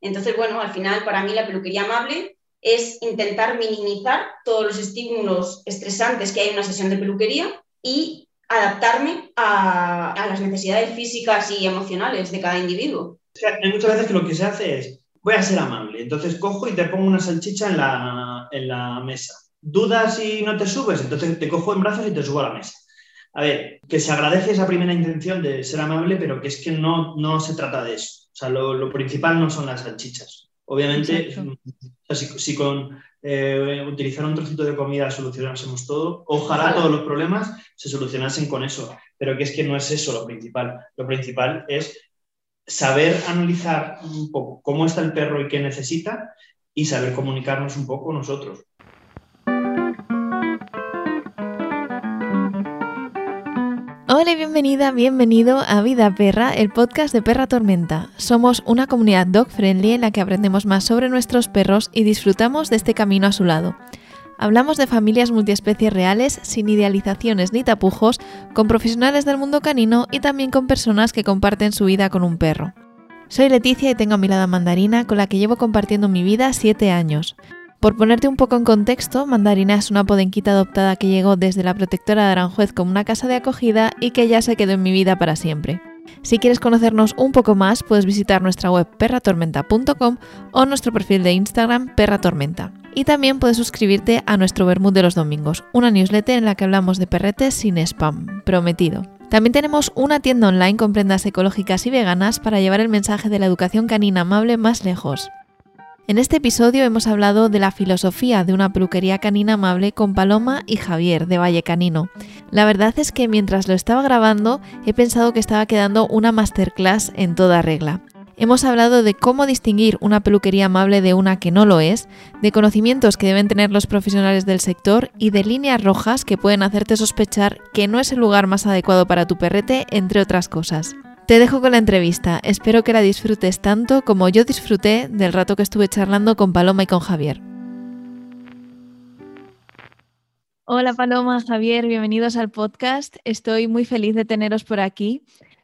Entonces, bueno, al final para mí la peluquería amable es intentar minimizar todos los estímulos estresantes que hay en una sesión de peluquería y adaptarme a, las necesidades físicas y emocionales de cada individuo. hay muchas veces que lo que se hace es, voy a ser amable, entonces cojo y te pongo una salchicha en la, en la mesa. ¿Dudas y no te subes? Entonces te cojo en brazos y te subo a la mesa. A ver, que se agradece esa primera intención de ser amable, pero que es que no, no se trata de eso. Sea, lo, principal no son las salchichas. Obviamente, si, con eh, utilizar un trocito de comida solucionásemos todo, ojalá todos los problemas se solucionasen con eso, pero que es que no es eso lo principal. Lo principal es saber analizar un poco cómo está el perro y qué necesita y saber comunicarnos un poco nosotros. Hola y bienvenida, bienvenido a Vida Perra, el podcast de Perra Tormenta. Somos una comunidad dog friendly en la que aprendemos más sobre nuestros perros y disfrutamos de este camino a su lado. Hablamos de familias multiespecies reales, sin idealizaciones ni tapujos, con profesionales del mundo canino y también con personas que comparten su vida con un perro. Soy Leticia y tengo a mi lado a Mandarina, con la que llevo compartiendo mi vida 7 años. Por ponerte un poco en contexto, Mandarina es una podenquita adoptada que llegó desde la protectora de Aranjuez como una casa de acogida y que ya se quedó en mi vida para siempre. Si quieres conocernos un poco más, puedes visitar nuestra web perratormenta.com o nuestro perfil de Instagram perratormenta. Y también puedes suscribirte a nuestro Bermud de los domingos, una newsletter en la que hablamos de perretes sin spam, prometido. También tenemos una tienda online con prendas ecológicas y veganas para llevar el mensaje de la educación canina amable más lejos. En este episodio hemos hablado de la filosofía de una peluquería canina amable con Paloma y Javier de Valle Canino. La verdad es que mientras lo estaba grabando he pensado que estaba quedando una masterclass en toda regla. Hemos hablado de cómo distinguir una peluquería amable de una que no lo es, de conocimientos que deben tener los profesionales del sector y de líneas rojas que pueden hacerte sospechar que no es el lugar más adecuado para tu perrete, entre otras cosas. Te dejo con la entrevista, espero que la disfrutes tanto como yo disfruté del rato que estuve charlando con Paloma y con Javier. Hola Paloma, Javier, bienvenidos al podcast. Estoy muy feliz de teneros por aquí.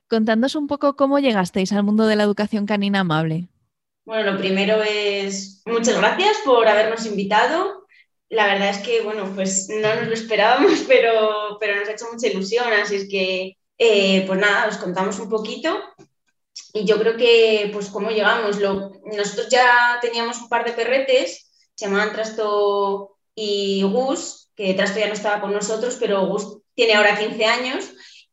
Contándonos un poco cómo llegasteis al mundo de la educación canina amable. Bueno, lo primero es muchas gracias por habernos invitado. La verdad es que, bueno, pues no nos lo esperábamos, pero, pero nos ha hecho mucha ilusión, así es que eh, pues nada, os contamos un poquito. Y yo creo que, pues, cómo llegamos. nosotros ya teníamos un par de perretes, se llamaban Trasto y Gus, que Trasto ya no estaba con nosotros, pero Gus tiene ahora 15 años.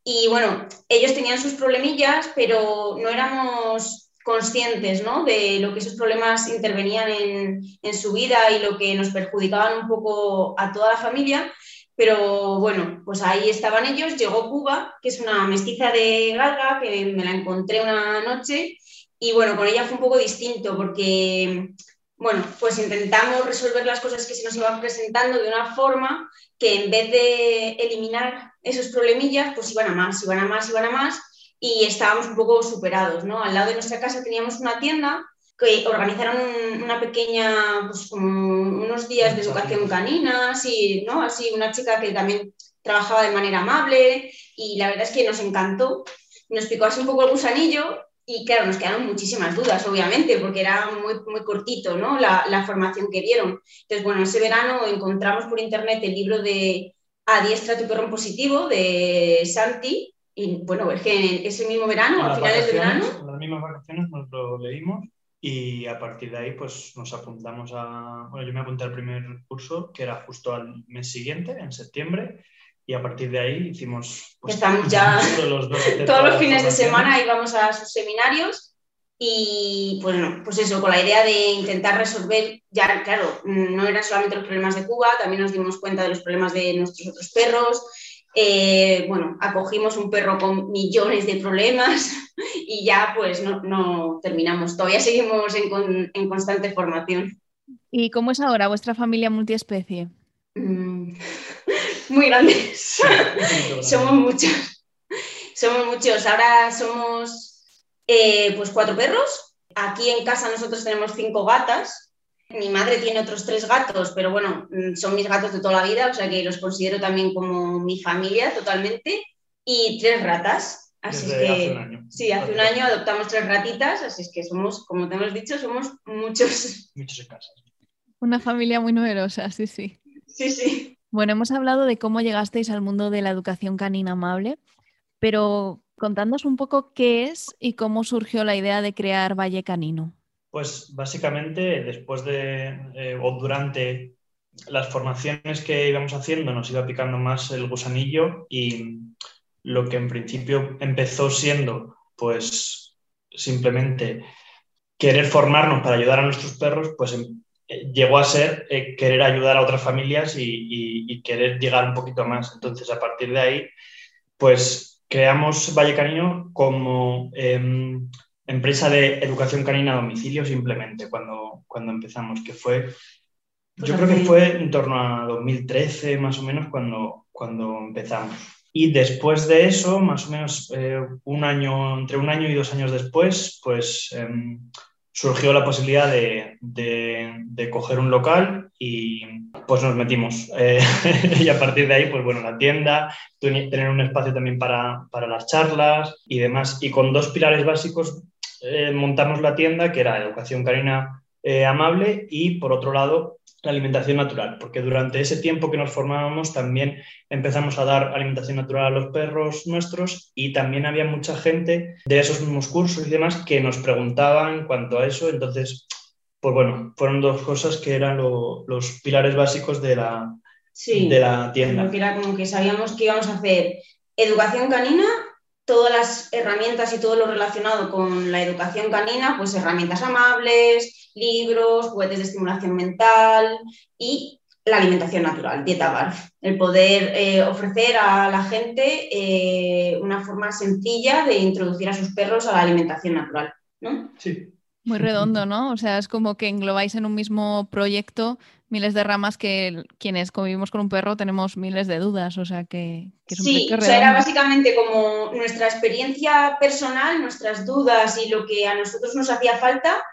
Y bueno, ellos tenían sus problemillas, pero no éramos conscientes ¿no? de lo que esos problemas intervenían en, en, su vida y lo que nos perjudicaban un poco a toda la familia. Pero bueno, pues ahí estaban ellos, llegó Cuba, que es una mestiza de galga, que me la encontré una noche, y bueno, con ella fue un poco distinto porque, bueno, pues intentamos resolver las cosas que se nos iban presentando de una forma que en vez de eliminar esos problemillas, pues iban a más, iban a más, iban a más, y estábamos un poco superados, ¿no? Al lado de nuestra casa teníamos una tienda que organizaron una pequeña, pues como unos días de educación canina, así, ¿no? Así, una chica que también trabajaba de manera amable y la verdad es que nos encantó. Nos picó así un poco el gusanillo y claro, nos quedaron muchísimas dudas, obviamente, porque era muy, muy cortito, ¿no? La, la formación que dieron. Entonces, bueno, ese verano encontramos por internet el libro de Adiestra tu perro positivo de Santi y bueno, es que ese mismo verano, a finales de verano... En las mismas vacaciones nos lo leímos y a partir de ahí, pues nos apuntamos a. Bueno, yo me apunté al primer curso, que era justo al mes siguiente, en septiembre, y a partir de ahí hicimos. Pues, Estamos ya. Los todos los fines de semana íbamos a sus seminarios y, bueno, pues eso, con la idea de intentar resolver, ya, claro, no eran solamente los problemas de Cuba, también nos dimos cuenta de los problemas de nuestros otros perros, eh, bueno, acogimos un perro con millones de problemas y ya pues no, terminamos. Todavía seguimos en, constante formación. ¿Y cómo es ahora vuestra familia multiespecie? Mm, muy grandes. somos muchos. Somos muchos. Ahora somos eh, pues cuatro perros. Aquí en casa nosotros tenemos cinco gatas mi madre tiene otros tres gatos, pero bueno, mm, son mis gatos de toda la vida, o sea que los considero también como mi familia totalmente. Y tres ratas. Así Desde es que, hace un año. sí, hace un año adoptamos tres ratitas, así es que somos, como te hemos dicho, somos muchos. Muchos en casa. Una familia muy numerosa, sí, sí. Sí, sí. Bueno, hemos hablado de cómo llegasteis al mundo de la educación canina amable, pero contándonos un poco qué es y cómo surgió la idea de crear Valle Canino. Pues básicamente después de eh, o durante las formaciones que íbamos haciendo nos iba picando más el gusanillo y lo que en principio empezó siendo pues simplemente querer formarnos para ayudar a nuestros perros, pues em, eh, llegó a ser eh, querer ayudar a otras familias y, querer llegar un poquito más. Entonces, a partir de ahí, pues creamos Valle Canino como em, empresa de educación canina a domicilio simplemente cuando, cuando empezamos, que fue, Pues yo creo que fue en torno a 2013 más o menos cuando, cuando empezamos. Y después de eso, más o menos eh, un año, entre un año y dos años después, pues em, surgió la posibilidad de, de- de coger un local y pues nos metimos. Eh, y a partir de ahí, pues bueno, la tienda, ten- tener un espacio también para, para las charlas y demás. Y con dos pilares básicos eh, montamos la tienda, que era educación canina eh, amable y por otro lado la alimentación natural, porque durante ese tiempo que nos formábamos también empezamos a dar alimentación natural a los perros nuestros y también había mucha gente de esos mismos cursos y demás que nos preguntaban en cuanto a eso, entonces, pues bueno, fueron dos cosas que eran lo- los pilares básicos de la, Sí. de la tienda. Porque era como que sabíamos que íbamos a hacer educación canina, todas las herramientas y todo lo relacionado con la educación canina, pues herramientas amables, libros, juguetes de estimulación mental y la alimentación natural, dieta BARF. El poder eh, ofrecer a la gente eh, una forma sencilla de introducir a sus perros a la alimentación natural. ¿no? Sí. Muy redondo, ¿no? O sea, es como que englobáis en un mismo proyecto miles de ramas que quienes convivimos con un perro tenemos miles de dudas, o sea que, que es un Sí, o sea, era básicamente como nuestra experiencia personal, nuestras dudas y lo que a nosotros nos hacía falta,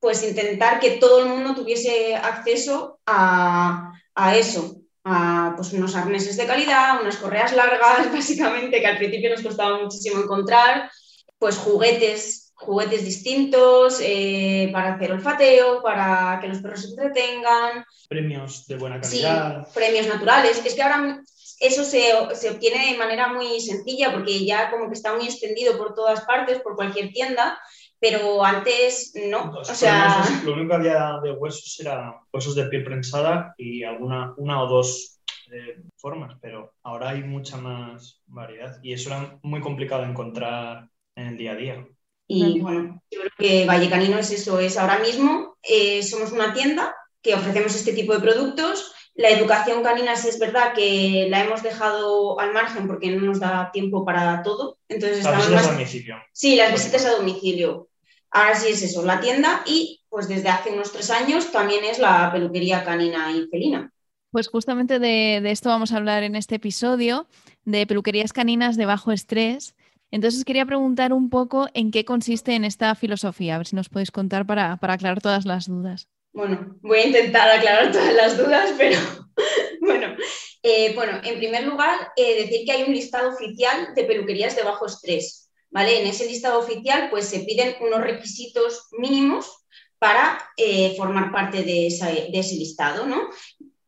pues intentar que todo el mundo tuviese acceso a, a eso, a pues unos arneses de calidad, unas correas largas, básicamente, que al principio nos costaba muchísimo encontrar, pues juguetes, juguetes distintos eh, para hacer olfateo, para que los perros se entretengan, Premios de buena Sí, calidad. premios naturales. Es que ahora eso se, se obtiene de manera muy sencilla porque ya como que está muy extendido por todas partes, por cualquier tienda, pero antes no. Los O sea, premios, lo único que había de huesos era huesos de piel prensada y alguna una o dos eh, formas, pero ahora hay mucha más variedad y eso era muy complicado de encontrar en el día a día. Y bueno, yo creo que Valle Canino es eso, es ahora mismo, eh, somos una tienda que ofrecemos este tipo de productos. La educación canina sí es verdad que la hemos dejado al margen porque no nos da tiempo para todo. Entonces Las estamos visitas más a domicilio. Sí, las visitas a domicilio. Ahora sí es eso, la tienda y pues desde hace unos tres años también es la peluquería canina y felina. Pues justamente de, de esto vamos a hablar en este episodio, de peluquerías caninas de bajo estrés. Entonces quería preguntar un poco en qué consiste en esta filosofía, a ver si nos podéis contar para, para aclarar todas las dudas. Bueno, voy a intentar aclarar todas las dudas, pero bueno. Eh, bueno, en primer lugar, eh, decir que hay un listado oficial de peluquerías de bajo estrés. ¿vale? En ese listado oficial pues, se piden unos requisitos mínimos para eh, formar parte de, de ese listado. ¿no?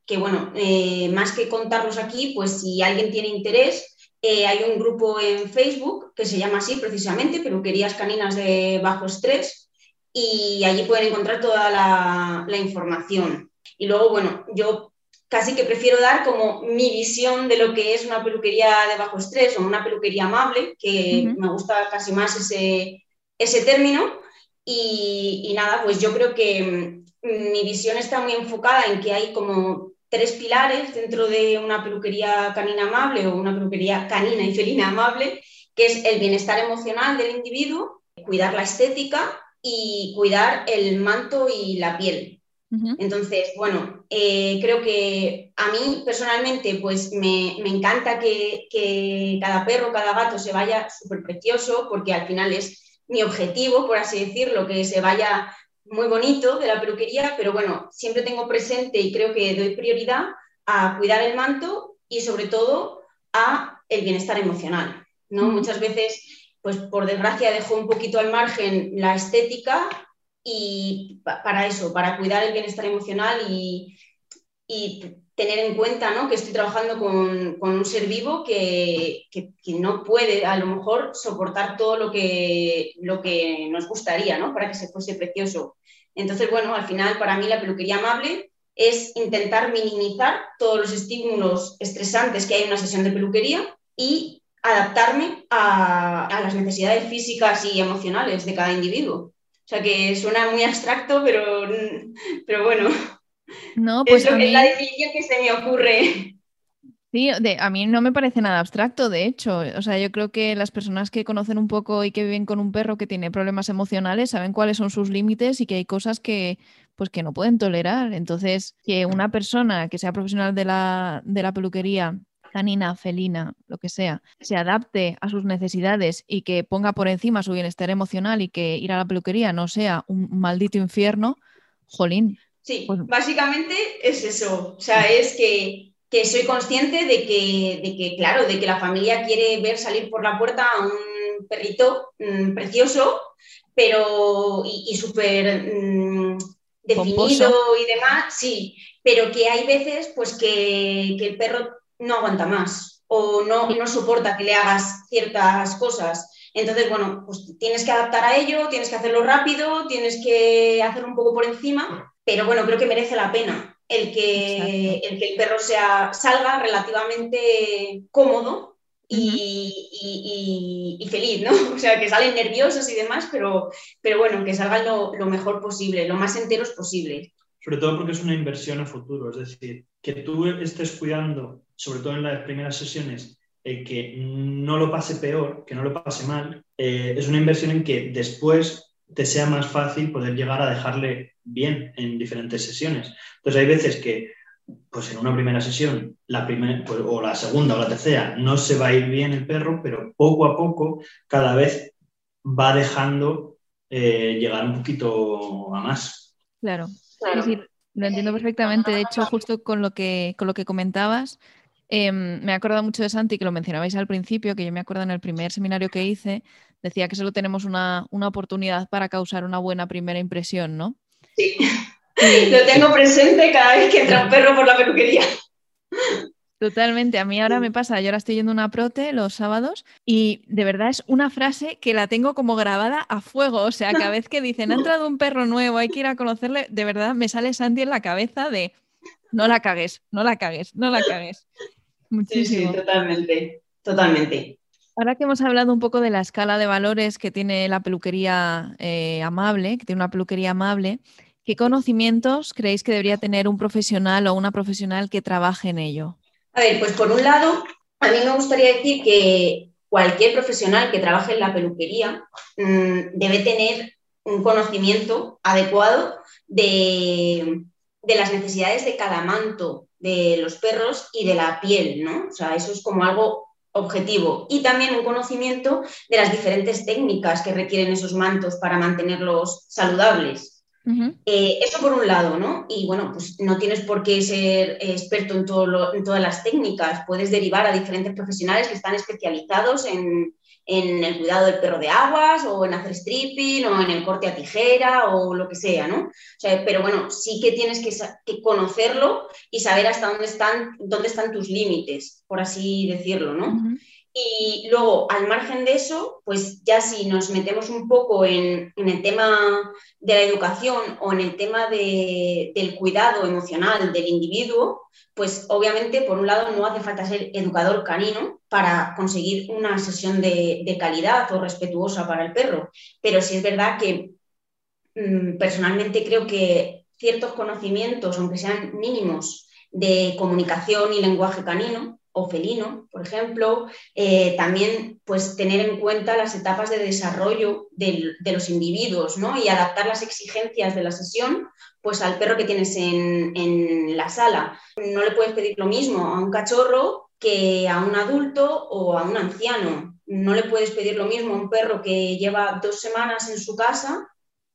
Que bueno, más que contarlos aquí, pues si alguien tiene interés, eh, hay un grupo en Facebook que se llama así precisamente, Peluquerías Caninas de Bajo Estrés, y allí pueden encontrar toda la, la información. Y luego, bueno, yo casi que prefiero dar como mi visión de lo que es una peluquería de bajo estrés o una peluquería amable, que me gusta casi más ese, ese término. Y, y nada, pues yo creo que mm, mi visión está muy enfocada en que hay como tres pilares dentro de una peluquería canina amable o una peluquería canina y felina amable, que es el bienestar emocional del individuo, cuidar la estética y cuidar el manto y la piel. Entonces, bueno, eh, creo que a mí personalmente pues me, me encanta que, que cada perro, cada gato se vaya súper precioso porque al final es mi objetivo, por así decirlo, que se vaya muy bonito de la peluquería, pero bueno, siempre tengo presente y creo que doy prioridad a cuidar el manto y sobre todo a el bienestar emocional, ¿no? Muchas veces pues por desgracia dejó un poquito al margen la estética y para eso, para cuidar el bienestar emocional y, tener en cuenta ¿no? que estoy trabajando con, un ser vivo que, no puede a lo mejor soportar todo lo que, lo que nos gustaría ¿no? para que se fuese precioso. Entonces, bueno, al final para mí la peluquería amable es intentar minimizar todos los estímulos estresantes que hay en una sesión de peluquería y adaptarme a, las necesidades físicas y emocionales de cada individuo. O sea que suena muy abstracto, pero, pero bueno, no, pues es, es la definición que se me ocurre. Sí, a mí no me parece nada abstracto, de hecho. O sea, yo creo que las personas que conocen un poco y que viven con un perro que tiene problemas emocionales saben cuáles son sus límites y que hay cosas que, pues, que no pueden tolerar. Entonces, que una persona que sea profesional de la, de la peluquería canina, felina, lo que sea, se adapte a sus necesidades y que ponga por encima su bienestar emocional y que ir a la peluquería no sea un maldito infierno, jolín. Sí, básicamente es eso. O sea, es que que soy consciente de que, de que, claro, de que la familia quiere ver salir por la puerta a un perrito mm, precioso, pero y, súper mm, definido y demás, sí, pero que hay veces pues que, que, el perro no aguanta más o no, no soporta que le hagas ciertas cosas. Entonces, bueno, pues tienes que adaptar a ello, tienes que hacerlo rápido, tienes que hacerlo un poco por encima, pero bueno, creo que merece la pena el que, el que el perro sea, salga relativamente cómodo y, feliz, ¿no? O sea, que salen nerviosos y demás, pero, pero bueno, que salgan lo, mejor posible, lo más enteros posible. Sobre todo porque es una inversión a futuro, es decir, que tú estés cuidando, sobre todo en las primeras sesiones, el que no lo pase peor, que no lo pase mal, eh, es una inversión en que después te sea más fácil poder llegar a dejarle bien en diferentes sesiones. Entonces hay veces que pues en una primera sesión, la primera, pues, o la segunda o la tercera, no se va a ir bien el perro, pero poco a poco cada vez va dejando eh, llegar un poquito a más. Claro, lo entiendo perfectamente. De hecho, justo con lo que, con lo que comentabas, em, me he acordado mucho de Santi, que lo mencionabais al principio, que yo me acuerdo en el primer seminario que hice, decía que solo tenemos una, oportunidad para causar una buena primera impresión, ¿no? Sí, lo tengo presente cada vez que entra un perro por la peluquería. Totalmente, a mí ahora me pasa, yo ahora estoy yendo a una prote los sábados y de verdad es una frase que la tengo como grabada a fuego, o sea, cada vez que dicen, ha entrado un perro nuevo, hay que ir a conocerle, de verdad me sale Santi en la cabeza de, no la cagues, no la cagues, no la cagues. Muchísimo. Sí, sí, totalmente, totalmente. Ahora que hemos hablado un poco de la escala de valores que tiene la peluquería eh, amable, que tiene una peluquería amable, ¿qué conocimientos creéis que debería tener un profesional o una profesional que trabaje en ello? A ver, pues por un lado, a mí me gustaría decir que cualquier profesional que trabaje en la peluquería mm, debe tener un conocimiento adecuado de, de las necesidades de cada manto de los perros y de la piel, ¿no? O sea, eso es como algo objetivo y también un conocimiento de las diferentes técnicas que requieren esos mantos para mantenerlos saludables. Eh, eso por un lado, ¿no? Y bueno, pues no tienes por qué ser experto en, todo en todas las técnicas, puedes derivar a diferentes profesionales que están especializados en, en el cuidado del perro de aguas o en hacer stripping o en el corte a tijera o lo que sea, ¿no? O sea, pero bueno, sí que tienes que, conocerlo y saber hasta dónde están, dónde están tus límites, por así decirlo, ¿no? Y luego, al margen de eso, pues ya si nos metemos un poco en, el tema de la educación o en el tema del cuidado emocional del individuo, pues obviamente, por un lado, no hace falta ser educador canino para conseguir una sesión de, calidad o respetuosa para el perro. Pero sí es verdad que mm, personalmente creo que ciertos conocimientos, aunque sean mínimos, de comunicación y lenguaje canino, o felino, por ejemplo, eh, también pues tener en cuenta las etapas de desarrollo de los individuos ¿no? y adaptar las exigencias de la sesión pues al perro que tienes en, en, la sala. No le puedes pedir lo mismo a un cachorro que a un adulto o a un anciano. No le puedes pedir lo mismo a un perro que lleva dos semanas en su casa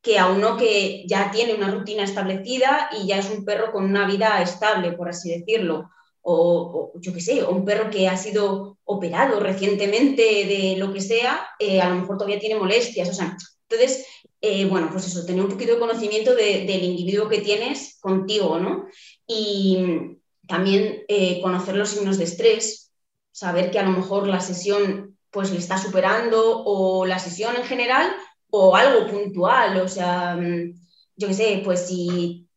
que a uno que ya tiene una rutina establecida y ya es un perro con una vida estable, por así decirlo o, yo qué sé, o un perro que ha sido operado recientemente de lo que sea, eh, a lo mejor todavía tiene molestias. O sea, entonces, eh, bueno, pues eso, tener un poquito de conocimiento del individuo que tienes contigo, ¿no? Y también eh, conocer los signos de estrés, saber que a lo mejor la sesión pues le está superando o la sesión en general o algo puntual, o sea, mm, yo qué sé, pues si,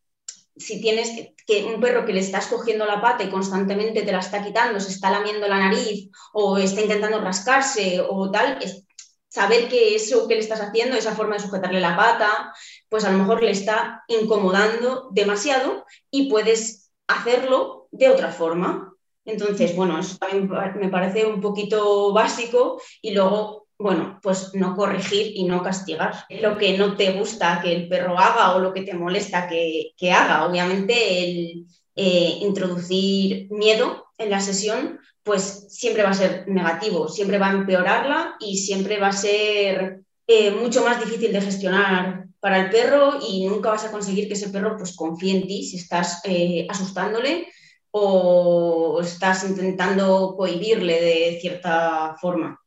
si tienes que, un perro que le estás cogiendo la pata y constantemente te la está quitando, se está lamiendo la nariz o está intentando rascarse o tal, es saber que eso que le estás haciendo, esa forma de sujetarle la pata, pues a lo mejor le está incomodando demasiado y puedes hacerlo de otra forma. Entonces, bueno, eso también me parece un poquito básico y luego bueno, pues no corregir y no castigar. Lo que no te gusta que el perro haga o lo que te molesta que, haga. Obviamente el eh, introducir miedo en la sesión, pues siempre va a ser negativo, siempre va a empeorarla y siempre va a ser eh, mucho más difícil de gestionar para el perro y nunca vas a conseguir que ese perro pues confíe en ti si estás eh, asustándole o estás intentando cohibirle de cierta forma.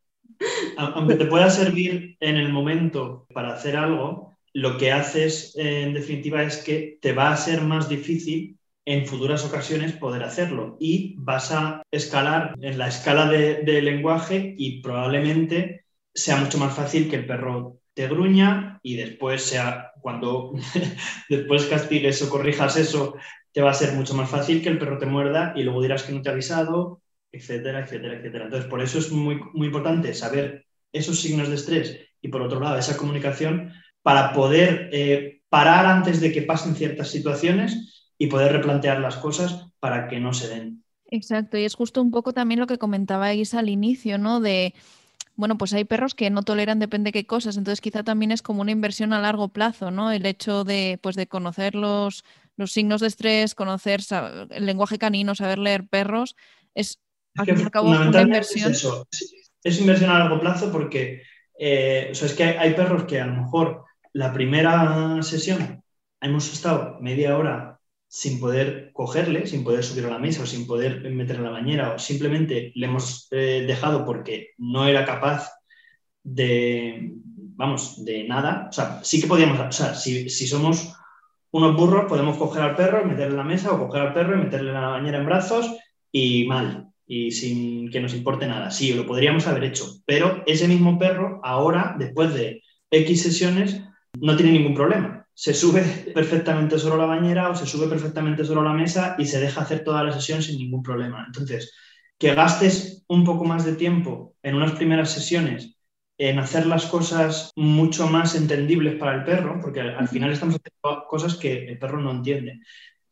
Aunque te pueda servir en el momento para hacer algo, lo que haces en definitiva es que te va a ser más difícil en futuras ocasiones poder hacerlo. Y vas a escalar en la escala de, lenguaje y probablemente sea mucho más fácil que el perro te gruña y después sea cuando después castigues o corrijas eso te va a ser mucho más fácil que el perro te muerda y luego dirás que no te ha avisado etcétera, etcétera, etcétera. Entonces, por eso es muy, muy importante saber esos signos de estrés y, por otro lado, esa comunicación para poder eh, parar antes de que pasen ciertas situaciones y poder replantear las cosas para que no se den. Exacto, y es justo un poco también lo que comentabais al inicio, ¿no? De, bueno, pues hay perros que no toleran depende de qué cosas, entonces quizá también es como una inversión a largo plazo, ¿no? El hecho de, pues, de conocer los, los signos de estrés, conocer el lenguaje canino, saber leer perros, es es inversión. Es, eso. es inversión a largo plazo porque eh, es que hay, perros que a lo mejor la primera sesión hemos estado media hora sin poder cogerle, sin poder subir a la mesa o sin poder meter en la bañera o simplemente le hemos eh, dejado porque no era capaz de, vamos, de nada. O sea, sí que podíamos, o sea, si, si somos unos burros podemos coger al perro, meterle en la mesa o coger al perro y meterle en la bañera en brazos y mal y sin que nos importe nada. Sí, lo podríamos haber hecho, pero ese mismo perro ahora, después de X sesiones, no tiene ningún problema. Se sube perfectamente solo a la bañera o se sube perfectamente solo a la mesa y se deja hacer toda la sesión sin ningún problema. Entonces, que gastes un poco más de tiempo en unas primeras sesiones en hacer las cosas mucho más entendibles para el perro, porque al final estamos haciendo cosas que el perro no entiende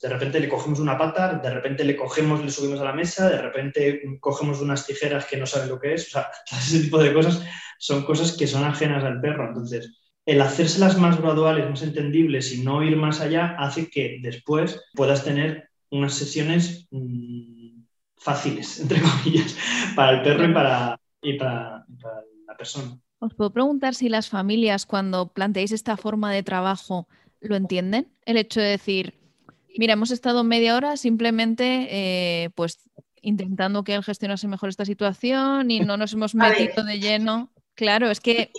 de repente le cogemos una pata, de repente le cogemos, le subimos a la mesa, de repente cogemos unas tijeras que no sabe lo que es, o sea, ese tipo de cosas son cosas que son ajenas al perro. Entonces, el hacérselas más graduales, más entendibles y no ir más allá hace que después puedas tener unas sesiones mm, fáciles, entre comillas, para el perro y para, y para, para la persona. Os puedo preguntar si las familias cuando planteáis esta forma de trabajo lo entienden, el hecho de decir, Mira, hemos estado media hora simplemente eh, pues intentando que él gestionase mejor esta situación y no nos hemos metido de lleno. Claro, es que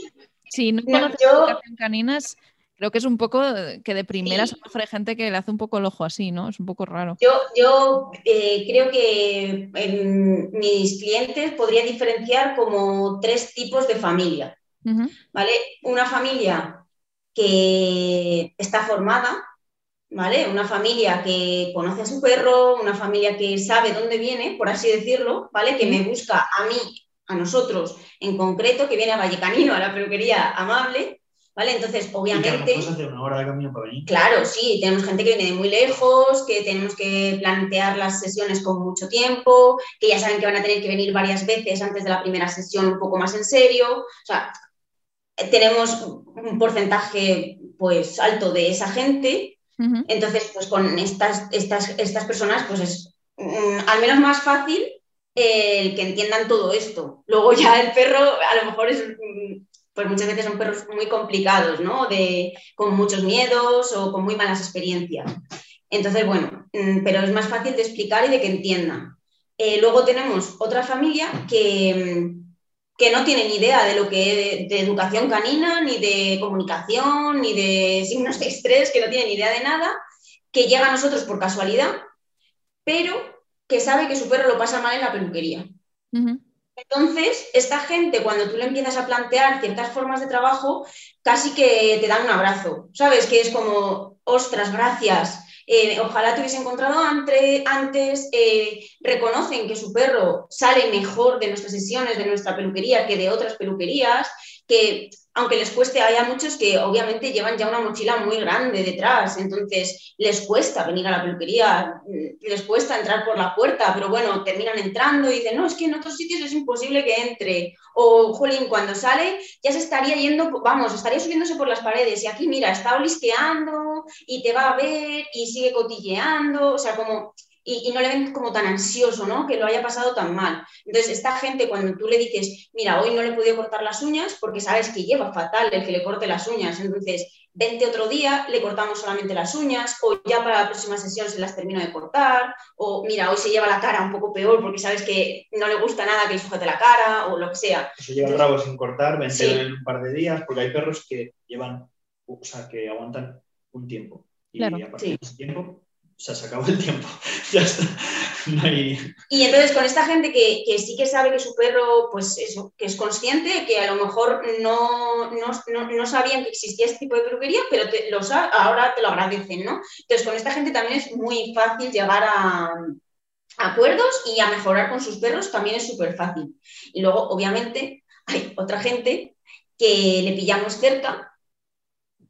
si no conoces yo... educación caninas, creo que es un poco que de primeras mejor hay gente que le hace un poco el ojo así, ¿no? Es un poco raro. Yo, yo eh, creo que en mis clientes podría diferenciar como tres tipos de familia, ¿vale? Una familia que está formada, ¿vale? Una familia que conoce a su perro, una familia que sabe dónde viene, por así decirlo, ¿vale? Que me busca a mí, a nosotros en concreto, que viene a Vallecanino, a la peluquería amable, ¿vale? Entonces, obviamente... una hora de camino para venir. Claro, sí, tenemos gente que viene de muy lejos, que tenemos que plantear las sesiones con mucho tiempo, que ya saben que van a tener que venir varias veces antes de la primera sesión un poco más en serio, o sea, tenemos un porcentaje pues alto de esa gente entonces, pues con estas, estas, estas personas, pues es mm, al menos más fácil el que entiendan todo esto. Luego ya el perro a lo mejor es, mm, pues muchas veces son perros muy complicados, ¿no? De, con muchos miedos o con muy malas experiencias. Entonces, bueno, mm, pero es más fácil de explicar y de que entiendan. Eh, luego tenemos otra familia que, que, no tiene ni idea de lo que de, educación canina, ni de comunicación, ni de signos de estrés, que no tiene ni idea de nada, que llega a nosotros por casualidad, pero que sabe que su perro lo pasa mal en la peluquería. Entonces, esta gente, cuando tú le empiezas a plantear ciertas formas de trabajo, casi que te dan un abrazo, ¿sabes? Que es como, ostras, gracias. Eh, ojalá te hubiese encontrado antes, eh, reconocen que su perro sale mejor de nuestras sesiones, de nuestra peluquería, que de otras peluquerías, que aunque les cueste, hay muchos que obviamente llevan ya una mochila muy grande detrás, entonces les cuesta venir a la peluquería, les cuesta entrar por la puerta, pero bueno, terminan entrando y dicen, no, es que en otros sitios es imposible que entre, o Jolín, cuando sale ya se estaría yendo, vamos, estaría subiéndose por las paredes y aquí, mira, está olisqueando y te va a ver y sigue cotilleando, o sea, como y, no le ven como tan ansioso, ¿no? Que lo haya pasado tan mal. Entonces, esta gente, cuando tú le dices, mira, hoy no le he podido cortar las uñas porque sabes que lleva fatal el que le corte las uñas, entonces, vente otro día, le cortamos solamente las uñas, o ya para la próxima sesión se las termino de cortar, o mira, hoy se lleva la cara un poco peor porque sabes que no le gusta nada que sujete la cara, o lo que sea. Se lleva el rabo sin cortar, vente en un par de días, porque hay perros que llevan, o sea, que aguantan un tiempo. Y a partir de ese tiempo sea, se acabó el tiempo. ya está. Y entonces con esta gente que, sí que sabe que su perro, pues eso, que es consciente, que a lo mejor no, no, sabían que existía este tipo de peluquería, pero los, ahora te lo agradecen, ¿no? Entonces con esta gente también es muy fácil llegar a, acuerdos y a mejorar con sus perros también es súper fácil. Y luego, obviamente, hay otra gente que le pillamos cerca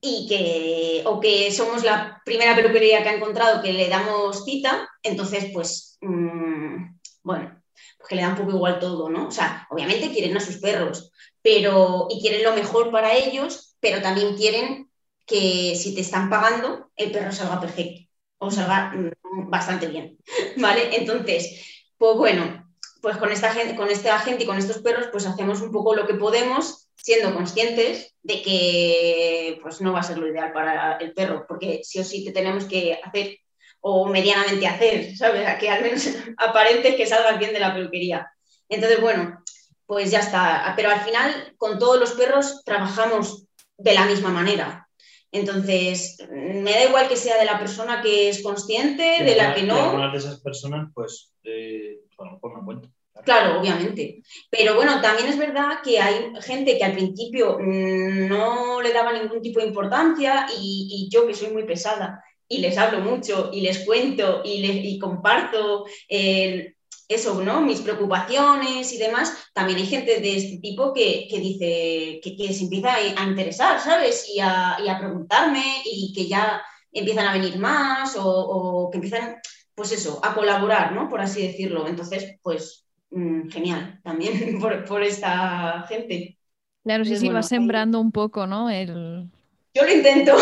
y que, o que somos la primera peluquería que ha encontrado que le damos cita, entonces, pues, mm, bueno, pues que le da un poco igual todo, ¿no? O sea, obviamente quieren a sus perros, pero, y quieren lo mejor para ellos, pero también quieren que si te están pagando, el perro salga perfecto o salga mm, bastante bien, ¿vale? Entonces, pues bueno, pues con esta gente, con esta gente y con estos perros, pues hacemos un poco lo que podemos siendo conscientes de que pues, no va a ser lo ideal para el perro, porque sí o sí te tenemos que hacer o medianamente hacer, ¿sabes? A que al menos aparente que salgas bien de la peluquería. Entonces, bueno, pues ya está. Pero al final, con todos los perros trabajamos de la misma manera. Entonces, me da igual que sea de la persona que es consciente, de la que no. algunas de esas personas, pues, eh, bueno, por una cuenta. Claro, obviamente. Pero bueno, también es verdad que hay gente que al principio mm, no le daba ningún tipo de importancia y, yo que soy muy pesada y les hablo mucho y les cuento y, les, comparto eh, eso, ¿no? Mis preocupaciones y demás, también hay gente de este tipo que, dice, que, se empieza a interesar, ¿sabes? Y a, preguntarme y que ya empiezan a venir más o que empiezan, pues eso, a colaborar, ¿no? Por así decirlo. Entonces, pues Mm, genial también por, esta gente. Claro, sí, sí, va sembrando un poco, ¿no? El... Yo lo intento.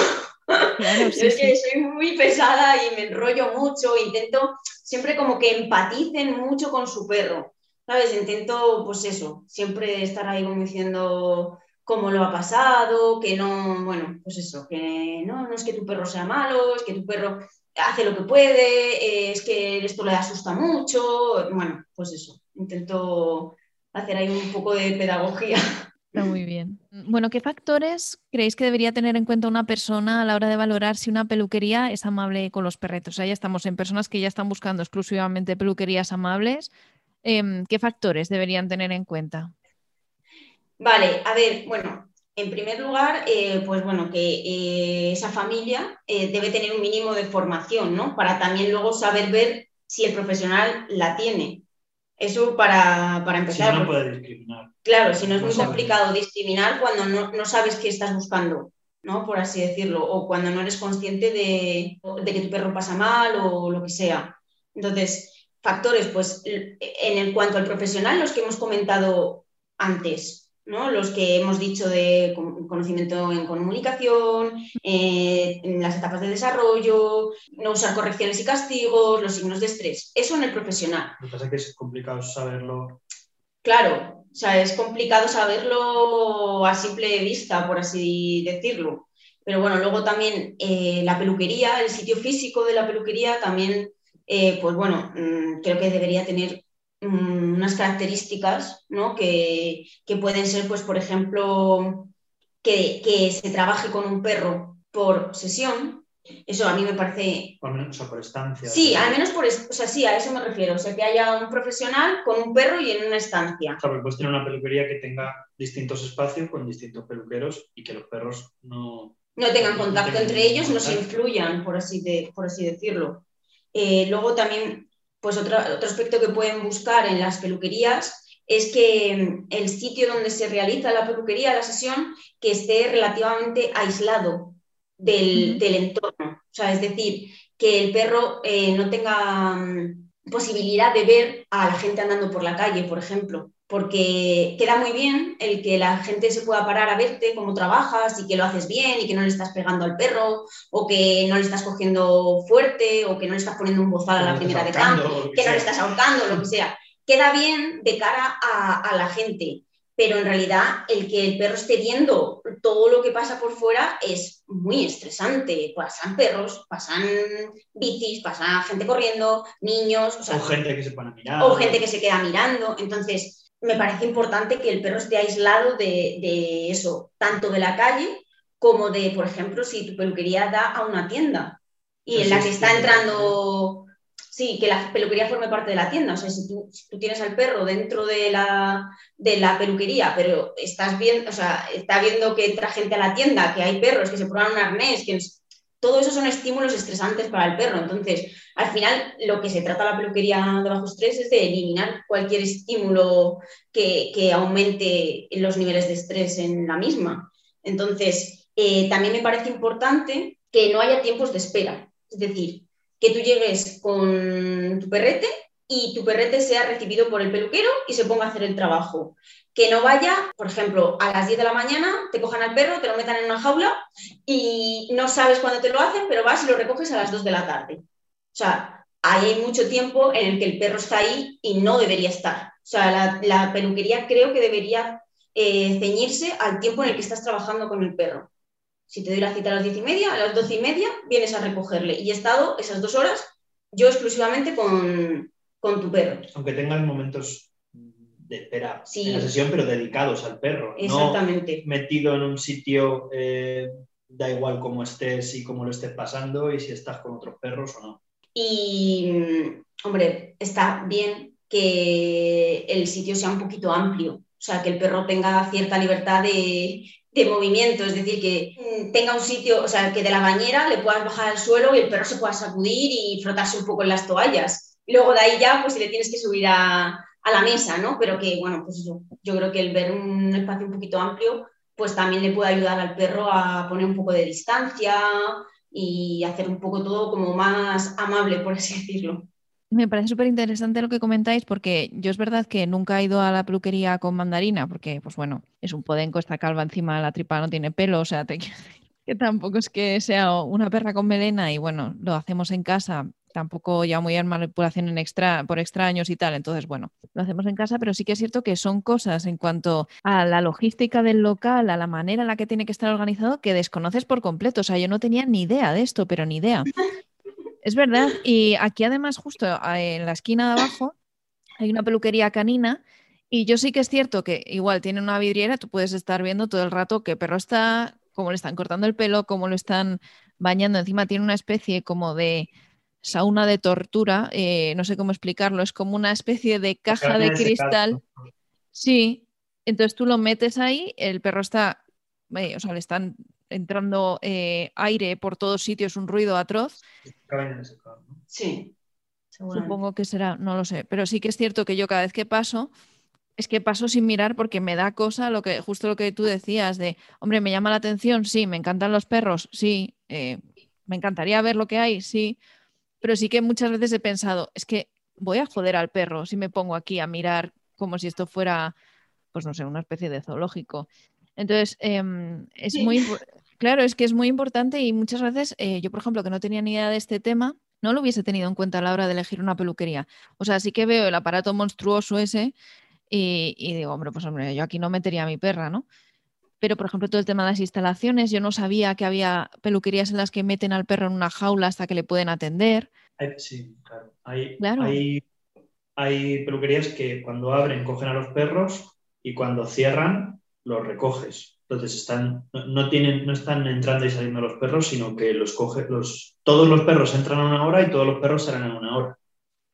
es que soy muy pesada y me enrollo mucho, intento siempre como que empaticen mucho con su perro, ¿sabes? Intento, pues eso, siempre estar ahí como diciendo cómo lo ha pasado, que no, bueno, pues eso, que no, no es que tu perro sea malo, es que tu perro hace lo que puede, eh, es que esto le asusta mucho, bueno, pues eso, intento hacer ahí un poco de pedagogía. Está muy bien. Bueno, ¿qué factores creéis que debería tener en cuenta una persona a la hora de valorar si una peluquería es amable con los perretos? O sea, ya estamos en personas que ya están buscando exclusivamente peluquerías amables. Em, ¿Qué factores deberían tener en cuenta? Vale, a ver, bueno, en primer lugar, eh, pues bueno, que eh, esa familia eh, debe tener un mínimo de formación, ¿no? Para también luego saber ver si el profesional la tiene. Eso para, empezar. Si no, puede discriminar. Claro, si no es muy complicado discriminar cuando no, sabes qué estás buscando, ¿no? Por así decirlo, o cuando no eres consciente de, de que tu perro pasa mal o lo que sea. Entonces, factores, pues en el cuanto al profesional, los que hemos comentado antes, los que hemos dicho de conocimiento en comunicación, eh, en las etapas de desarrollo, no usar correcciones y castigos, los signos de estrés. Eso en el profesional. Lo que pasa es que es complicado saberlo. Claro, o sea, es complicado saberlo a simple vista, por así decirlo. Pero bueno, luego también eh, la peluquería, el sitio físico de la peluquería también, eh, pues bueno, mm, creo que debería tener mm, unas características ¿no? que, que, pueden ser, pues, por ejemplo, que, que se trabaje con un perro por sesión, eso a mí me parece... Por menos, por estancia. Sí, al menos por... O sea, sí, a eso me refiero. O sea, que haya un profesional con un perro y en una estancia. O sea, puedes tener una peluquería que tenga distintos espacios con distintos peluqueros y que los perros no... No tengan contacto entre ellos, no se influyan, por así, de, por así decirlo. Eh, luego también, pues otro, otro aspecto que pueden buscar en las peluquerías es que el sitio donde se realiza la peluquería, la sesión, que esté relativamente aislado del, entorno. O sea, es decir, que el perro eh, no tenga mm, posibilidad de ver a la gente andando por la calle, por ejemplo, porque queda muy bien el que la gente se pueda parar a verte cómo trabajas y que lo haces bien y que no le estás pegando al perro o que no le estás cogiendo fuerte o que no le estás poniendo un bozal a la primera de campo, que, no le estás ahorcando, lo que sea. Queda bien de cara a, a la gente pero en realidad el que el perro esté viendo todo lo que pasa por fuera es muy estresante. Pasan perros, pasan bicis, pasa gente corriendo, niños. O, gente que se pone a mirar. O gente que se queda mirando. Entonces, me parece importante que el perro esté aislado de, de eso, tanto de la calle como de, por ejemplo, si tu peluquería da a una tienda y en la que está entrando Sí, que la peluquería forme parte de la tienda. O sea, si tú, tienes al perro dentro de la, de la, peluquería, pero estás viendo, o sea, está viendo que entra gente a la tienda, que hay perros, que se prueban un arnés, que todo eso son estímulos estresantes para el perro. Entonces, al final, lo que se trata la peluquería de bajo estrés es de eliminar cualquier estímulo que, aumente los niveles de estrés en la misma. Entonces, eh, también me parece importante que no haya tiempos de espera. Es decir, que tú llegues con tu perrete y tu perrete sea recibido por el peluquero y se ponga a hacer el trabajo. Que no vaya, por ejemplo, a las 10 de la mañana, te cojan al perro, te lo metan en una jaula y no sabes cuándo te lo hacen, pero vas y lo recoges a las 2 de la tarde. O sea, ahí hay mucho tiempo en el que el perro está ahí y no debería estar. O sea, la, peluquería creo que debería eh, ceñirse al tiempo en el que estás trabajando con el perro. Si te doy la cita a las diez y media, a las doce y media vienes a recogerle. Y he estado esas dos horas yo exclusivamente con, tu perro. Aunque tengas momentos de espera en la sesión, pero dedicados al perro. Exactamente. No metido en un sitio, eh, da igual cómo estés y cómo lo estés pasando y si estás con otros perros o no. Y, hombre, está bien que el sitio sea un poquito amplio, o sea, que el perro tenga cierta libertad de, de movimiento, es decir, que mm, tenga un sitio, o sea, que de la bañera le puedas bajar al suelo y el perro se pueda sacudir y frotarse un poco en las toallas. Y luego de ahí ya, pues si le tienes que subir a, la mesa, ¿no? Pero que, bueno, pues eso, yo creo que el ver un espacio un poquito amplio, pues también le puede ayudar al perro a poner un poco de distancia y hacer un poco todo como más amable, por así decirlo. Me parece súper interesante lo que comentáis porque yo es verdad que nunca he ido a la peluquería con mandarina porque, pues bueno, es un podenco, está calva encima la tripa, no tiene pelo, o sea, que tampoco es que sea una perra con melena y bueno, lo hacemos en casa, tampoco ya muy en manipulación en extra, por extraños y tal, entonces bueno, lo hacemos en casa, pero sí que es cierto que son cosas en cuanto a la logística del local, a la manera en la que tiene que estar organizado, que desconoces por completo, o sea, yo no tenía ni idea de esto, pero ni idea. Es verdad. Y aquí además, justo en la esquina de abajo, hay una peluquería canina. Y yo sí que es cierto que igual tiene una vidriera, tú puedes estar viendo todo el rato qué perro está, cómo le están cortando el pelo, cómo lo están bañando. Encima tiene una especie como de sauna de tortura, eh, no sé cómo explicarlo, es como una especie de caja de cristal. Sí, entonces tú lo metes ahí, el perro está, eh, o sea, le están entrando eh, aire por todos sitios, un ruido atroz. Sí. Supongo que será, no lo sé, pero sí que es cierto que yo cada vez que paso, es que paso sin mirar porque me da cosa lo que, justo lo que tú decías de, hombre, me llama la atención, sí, me encantan los perros, sí, eh, me encantaría ver lo que hay, sí, pero sí que muchas veces he pensado, es que voy a joder al perro si me pongo aquí a mirar como si esto fuera, pues no sé, una especie de zoológico. Entonces, em, es muy, claro, es que es muy importante y muchas veces eh, yo, por ejemplo, que no tenía ni idea de este tema, no lo hubiese tenido en cuenta a la hora de elegir una peluquería. O sea, sí que veo el aparato monstruoso ese y, digo, hombre, pues hombre, yo aquí no metería a mi perra, ¿no? Pero, por ejemplo, todo el tema de las instalaciones, yo no sabía que había peluquerías en las que meten al perro en una jaula hasta que le pueden atender. Sí, claro. Hay, hay peluquerías que cuando abren cogen a los perros y cuando cierran los recoges. Entonces están, no, tienen, no están entrando y saliendo los perros, sino que los coge, los, todos los perros entran a una hora y todos los perros salen a una hora.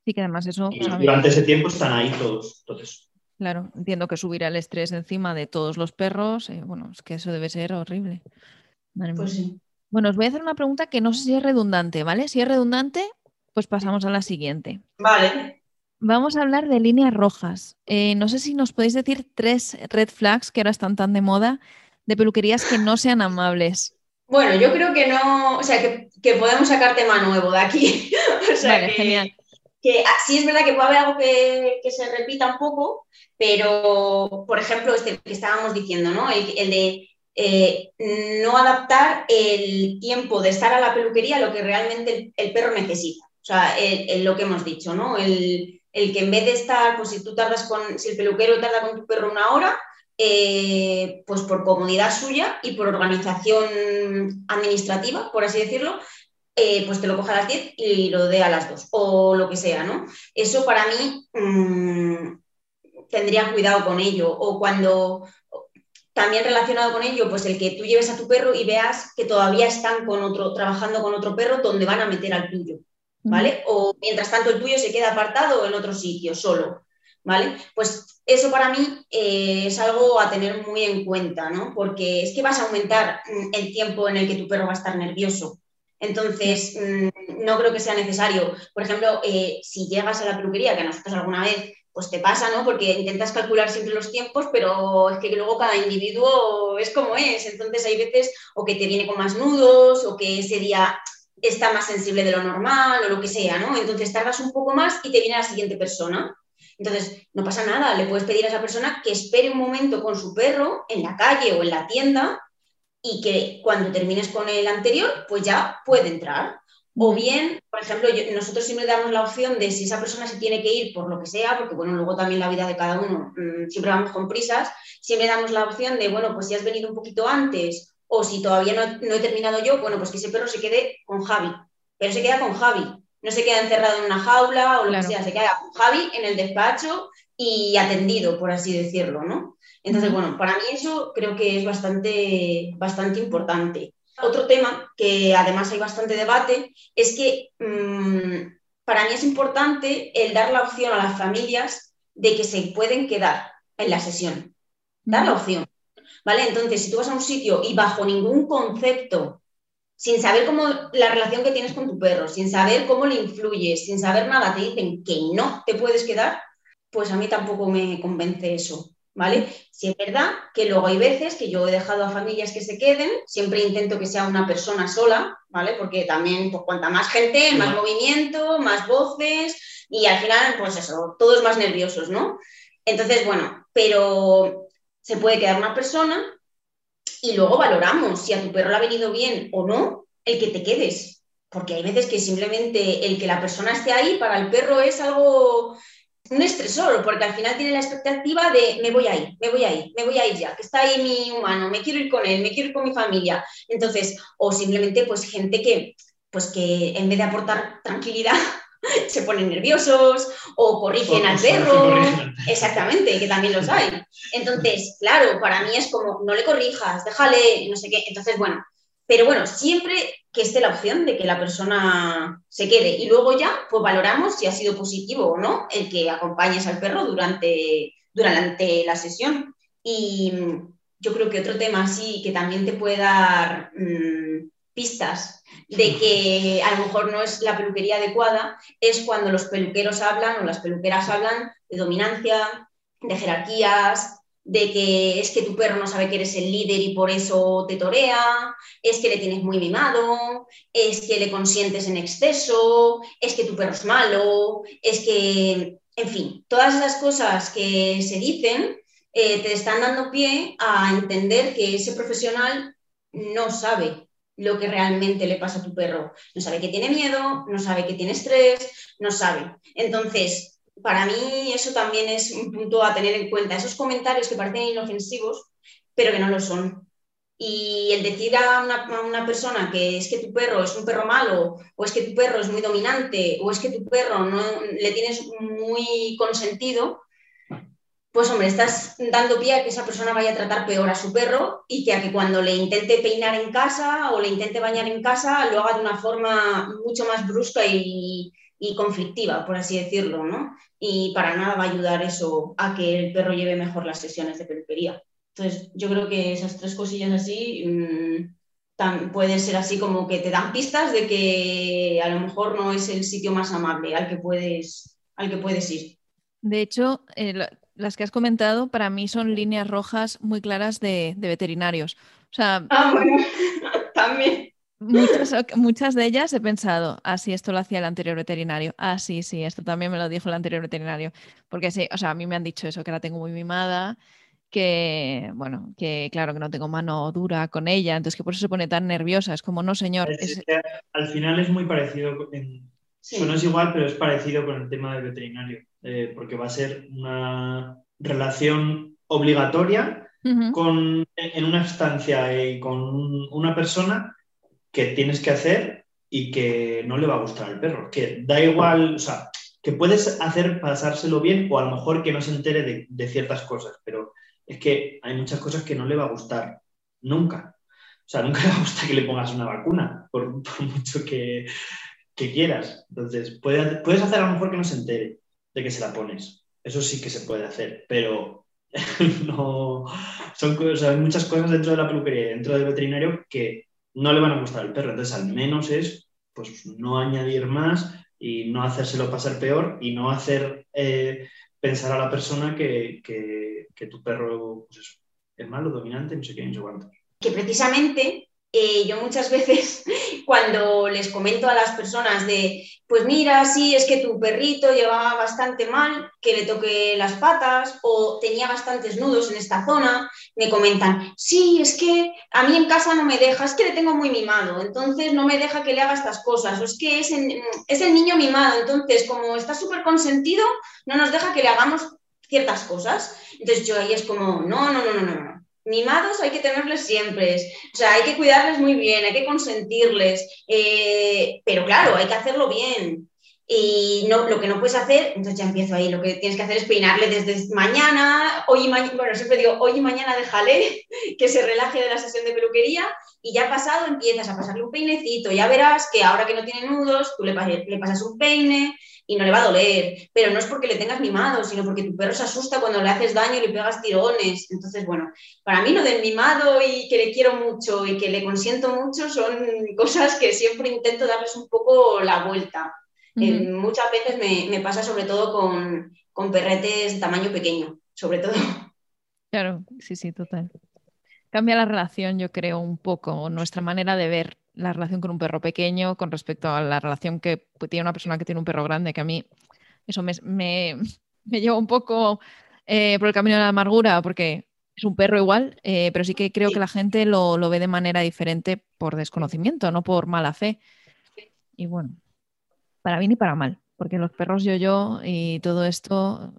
Sí, que además eso. Y durante ese tiempo están ahí todos. Entonces. Claro, entiendo que subirá el estrés encima de todos los perros. Eh, bueno, es que eso debe ser horrible. Pues bueno, os voy a hacer una pregunta que no sé si es redundante, ¿vale? Si es redundante, pues pasamos a la siguiente. Vale. Vamos a hablar de líneas rojas. Eh, no sé si nos podéis decir tres red flags que ahora están tan de moda de peluquerías que no sean amables. Bueno, yo creo que no, o sea, que, podemos sacar tema nuevo de aquí. vale, genial. Que ah, sí es verdad que puede haber algo que, se repita un poco, pero, por ejemplo, este que estábamos diciendo, ¿no? El, de eh, no adaptar el tiempo de estar a la peluquería a lo que realmente el, perro necesita. O sea, lo que hemos dicho, ¿no? El, que en vez de estar, pues si tú tardas con, si el peluquero tarda con tu perro una hora, eh, pues por comodidad suya y por organización administrativa, por así decirlo, eh, pues te lo coja a las 10 y lo dé a las 2 o lo que sea, ¿no? Eso para mí mm, tendría cuidado con ello. O cuando, también relacionado con ello, pues el que tú lleves a tu perro y veas que todavía están con otro, trabajando con otro perro donde van a meter al tuyo, ¿vale? O mientras tanto el tuyo se queda apartado en otro sitio, solo, ¿vale? Pues eso para mí eh, es algo a tener muy en cuenta, ¿no? Porque es que vas a aumentar mm, el tiempo en el que tu perro va a estar nervioso. Entonces, mm, no creo que sea necesario. Por ejemplo, eh, si llegas a la peluquería, que a nosotros alguna vez pues te pasa, ¿no? Porque intentas calcular siempre los tiempos, pero es que luego cada individuo es como es. Entonces hay veces o que te viene con más nudos o que ese día está más sensible de lo normal o lo que sea, ¿no? Entonces tardas un poco más y te viene la siguiente persona. Entonces, no pasa nada, le puedes pedir a esa persona que espere un momento con su perro en la calle o en la tienda y que cuando termines con el anterior, pues ya puede entrar. O bien, por ejemplo, nosotros siempre damos la opción de si esa persona se tiene que ir por lo que sea, porque bueno, luego también la vida de cada uno, mm, siempre vamos con prisas, siempre damos la opción de, bueno, pues si has venido un poquito antes o si todavía no, he terminado yo, bueno, pues que ese perro se quede con Javi, pero se queda con Javi, no se queda encerrado en una jaula o lo que sea, se queda con Javi en el despacho y atendido, por así decirlo, ¿no? Entonces, bueno, para mí eso creo que es bastante, bastante importante. Otro tema que además hay bastante debate es que mm, para mí es importante el dar la opción a las familias de que se pueden quedar en la sesión. Dar la opción. ¿Vale? Entonces, si tú vas a un sitio y bajo ningún concepto, sin saber cómo la relación que tienes con tu perro, sin saber cómo le influyes, sin saber nada, te dicen que no te puedes quedar, pues a mí tampoco me convence eso. ¿vale? Si es verdad que luego hay veces que yo he dejado a familias que se queden, siempre intento que sea una persona sola, ¿vale? Porque también, pues cuanta más gente, más movimiento, más voces y al final, pues eso, todos más nerviosos, ¿no? Entonces, bueno, pero se puede quedar una persona y luego valoramos si a tu perro le ha venido bien o no el que te quedes. Porque hay veces que simplemente el que la persona esté ahí para el perro es algo un estresor, porque al final tiene la expectativa de me voy a ir, me voy a ir, me voy a ir ya, que está ahí mi humano, me quiero ir con él, me quiero ir con mi familia. Entonces, o simplemente pues gente que, pues que en vez de aportar tranquilidad, se ponen nerviosos o corrigen al perro. Exactamente, que también los hay. Entonces, claro, para mí es como, no le corrijas, déjale, no sé qué. Entonces, bueno, pero bueno, siempre que esté la opción de que la persona se quede y luego ya pues valoramos si ha sido positivo o no el que acompañes al perro durante, durante la sesión. Y yo creo que otro tema así que también te puede dar mm, pistas de que a lo mejor no es la peluquería adecuada es cuando los peluqueros hablan o las peluqueras hablan de dominancia, de jerarquías, de que es que tu perro no sabe que eres el líder y por eso te torea, es que le tienes muy mimado, es que le consientes en exceso, es que tu perro es malo, es que, en fin, todas esas cosas que se dicen eh, te están dando pie a entender que ese profesional no sabe lo que realmente le pasa a tu perro. No sabe que tiene miedo, no sabe que tiene estrés, no sabe. Entonces, para mí eso también es un punto a tener en cuenta. Esos comentarios que parecen inofensivos, pero que no lo son. Y el decir a una, persona que es que tu perro es un perro malo, o es que tu perro es muy dominante, o es que tu perro no le tienes muy consentido, pues hombre, estás dando pie a que esa persona vaya a tratar peor a su perro y que a que cuando le intente peinar en casa o le intente bañar en casa lo haga de una forma mucho más brusca y, conflictiva, por así decirlo, ¿no? Y para nada va a ayudar eso a que el perro lleve mejor las sesiones de peluquería. Entonces, yo creo que esas tres cosillas así mm, puede ser así como que te dan pistas de que a lo mejor no es el sitio más amable al que puedes, al que puedes ir. De hecho, las que has comentado para mí son líneas rojas muy claras de, veterinarios. O sea, ah, bueno, también. Muchas, de ellas he pensado, ah, sí, esto lo hacía el anterior veterinario. Ah, sí, sí, esto también me lo dijo el anterior veterinario. Porque sí, o sea, a mí me han dicho eso, que la tengo muy mimada, que, bueno, que claro, que no tengo mano dura con ella, entonces que por eso se pone tan nerviosa. Es como, no, señor. Al final es muy parecido, en... no es igual, pero es parecido con el tema del veterinario. Eh, porque va a ser una relación obligatoria con, en una estancia y con una persona que tienes que hacer y que no le va a gustar al perro. Que da igual, o sea, que puedes hacer pasárselo bien o a lo mejor que no se entere de, ciertas cosas, pero es que hay muchas cosas que no le va a gustar nunca. O sea, nunca le va a gustar que le pongas una vacuna, por, mucho que, quieras. Entonces, puedes hacer a lo mejor que no se entere de que se la pones. Eso sí que se puede hacer, pero no son hay muchas cosas dentro de la peluquería, dentro del veterinario que no le van a gustar al perro. Entonces, al menos es pues no añadir más y no hacérselo pasar peor y no hacer eh, pensar a la persona que, tu perro pues es malo, dominante, no sé qué, no sé cuántos. Que precisamente eh, yo muchas veces cuando les comento a las personas de, pues mira, sí, es que tu perrito llevaba bastante mal que le toque las patas o tenía bastantes nudos en esta zona, me comentan, sí, es que a mí en casa no me deja, es que le tengo muy mimado, entonces no me deja que le haga estas cosas, o es que es, es el niño mimado, entonces como está súper consentido, no nos deja que le hagamos ciertas cosas. Entonces yo ahí es como, no, no, no, no, no, mimados hay que tenerles siempre, o sea, hay que cuidarles muy bien, hay que consentirles, eh, pero claro, hay que hacerlo bien. Y no, lo que no puedes hacer, entonces ya empiezo ahí, lo que tienes que hacer es peinarle desde mañana, hoy y mañana, bueno, siempre digo, hoy y mañana déjale que se relaje de la sesión de peluquería y ya pasado empiezas a pasarle un peinecito, ya verás que ahora que no tiene nudos, tú le, le pasas un peine, y no le va a doler, pero no es porque le tengas mimado, sino porque tu perro se asusta cuando le haces daño y le pegas tirones. Entonces, bueno, para mí lo del mimado y que le quiero mucho y que le consiento mucho son cosas que siempre intento darles un poco la vuelta. Eh, muchas veces me, pasa sobre todo con, con perretes de tamaño pequeño, sobre todo. Claro, sí, sí, total. Cambia la relación, yo creo, un poco, nuestra manera de ver la relación con un perro pequeño con respecto a la relación que tiene una persona que tiene un perro grande, que a mí eso me, me, lleva un poco eh, por el camino de la amargura, porque es un perro igual, eh, pero sí que creo que la gente lo, ve de manera diferente por desconocimiento, no por mala fe. Y bueno, para bien y para mal, porque los perros yo-yo y todo esto...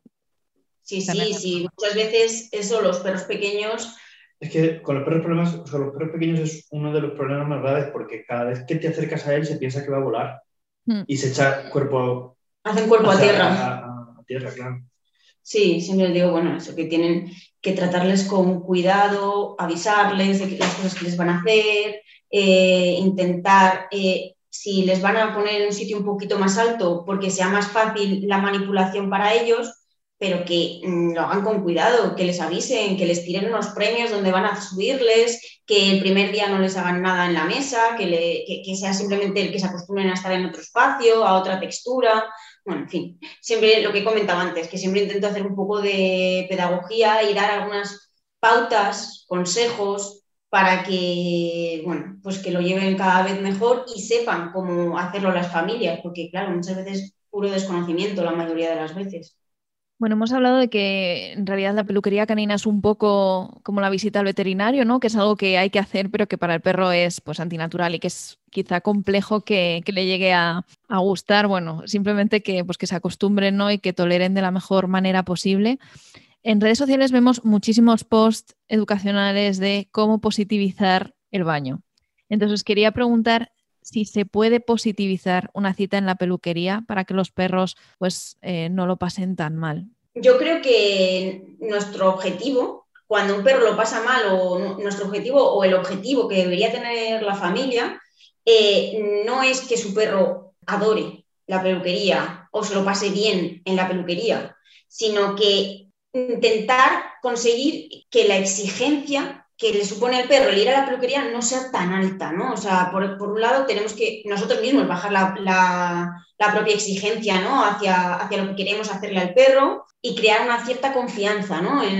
Sí, sí, sí, muchas veces eso, los perros pequeños es que con los perros, problemas, con los perros pequeños es uno de los problemas más graves porque cada vez que te acercas a él se piensa que va a volar hmm. y se echa cuerpo. Hacen cuerpo a tierra. A, tierra, claro. Sí, siempre les digo, bueno, eso que tienen que tratarles con cuidado, avisarles de las cosas que les van a hacer, eh, intentar, eh, si les van a poner en un sitio un poquito más alto porque sea más fácil la manipulación para ellos, pero que mm, lo hagan con cuidado, que les avisen, que les tiren unos premios donde van a subirles, que el primer día no les hagan nada en la mesa, que, le, sea simplemente el que se acostumbren a estar en otro espacio, a otra textura. Bueno, en fin, siempre lo que he comentado antes, que siempre intento hacer un poco de pedagogía y dar algunas pautas, consejos para que, bueno, pues que lo lleven cada vez mejor y sepan cómo hacerlo las familias, porque claro, muchas veces puro desconocimiento la mayoría de las veces. Bueno, hemos hablado de que en realidad la peluquería canina es un poco como la visita al veterinario, ¿no? Que es algo que hay que hacer, pero que para el perro es pues antinatural y que es quizá complejo que, le llegue a, gustar. Bueno, simplemente que, pues, que se acostumbren ¿no? y que toleren de la mejor manera posible. En redes sociales vemos muchísimos posts educacionales de cómo positivizar el baño. Entonces quería preguntar si se puede positivizar una cita en la peluquería para que los perros pues eh, no lo pasen tan mal. Yo creo que nuestro objetivo, cuando un perro lo pasa mal, o nuestro objetivo o el objetivo que debería tener la familia, eh, no es que su perro adore la peluquería o se lo pase bien en la peluquería, sino que intentar conseguir que la exigencia que le supone al perro el ir a la peluquería no sea tan alta, ¿no? O sea, por, un lado tenemos que nosotros mismos bajar la, propia exigencia, ¿no? Hacia, hacia, lo que queremos hacerle al perro y crear una cierta confianza, ¿no? En,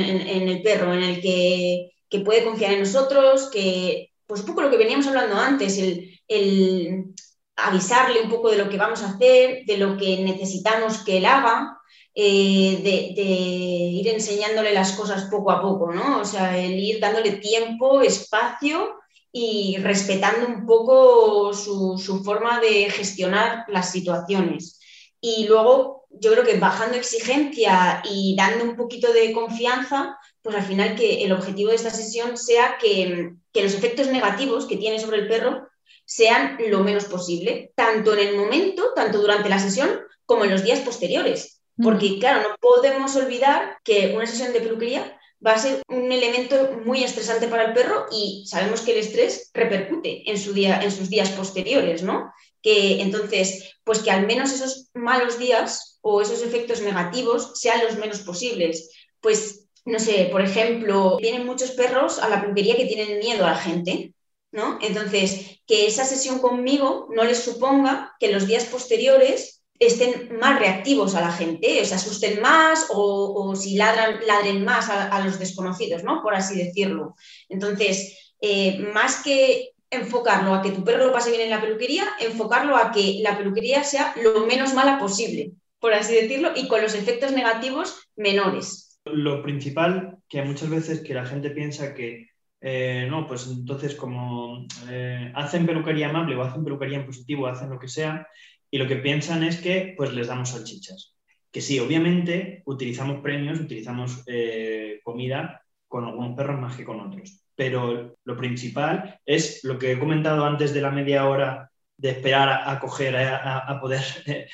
el perro, en el que, puede confiar en nosotros, que, pues un poco lo que veníamos hablando antes, el, el avisarle un poco de lo que vamos a hacer, de lo que necesitamos que él haga, eh, de, ir enseñándole las cosas poco a poco, ¿no? O sea, el ir dándole tiempo, espacio y respetando un poco su, forma de gestionar las situaciones. Y luego, yo creo que bajando exigencia y dando un poquito de confianza, pues al final que el objetivo de esta sesión sea que, que los efectos negativos que tiene sobre el perro sean lo menos posible, tanto en el momento, tanto durante la sesión, como en los días posteriores. Porque, claro, no podemos olvidar que una sesión de peluquería va a ser un elemento muy estresante para el perro y sabemos que el estrés repercute en, su día, en sus días posteriores, ¿no? Que entonces, pues que al menos esos malos días o esos efectos negativos sean los menos posibles. Pues, no sé, por ejemplo, vienen muchos perros a la peluquería que tienen miedo a la gente, ¿no? Entonces, que esa sesión conmigo no les suponga que los días posteriores estén más reactivos a la gente, se asusten más o, si ladran, ladren más a, los desconocidos, ¿no? Por así decirlo. Entonces, eh, más que enfocarlo a que tu perro lo pase bien en la peluquería, enfocarlo a que la peluquería sea lo menos mala posible, por así decirlo, y con los efectos negativos menores. Lo principal, que muchas veces que la gente piensa que eh, no, pues entonces como eh, hacen peluquería amable o hacen peluquería en positivo, hacen lo que sea, y lo que piensan es que pues les damos salchichas. Que sí, obviamente utilizamos premios, utilizamos eh, comida con algunos perros más que con otros. Pero lo principal es lo que he comentado antes de la media hora de esperar a, coger, a, poder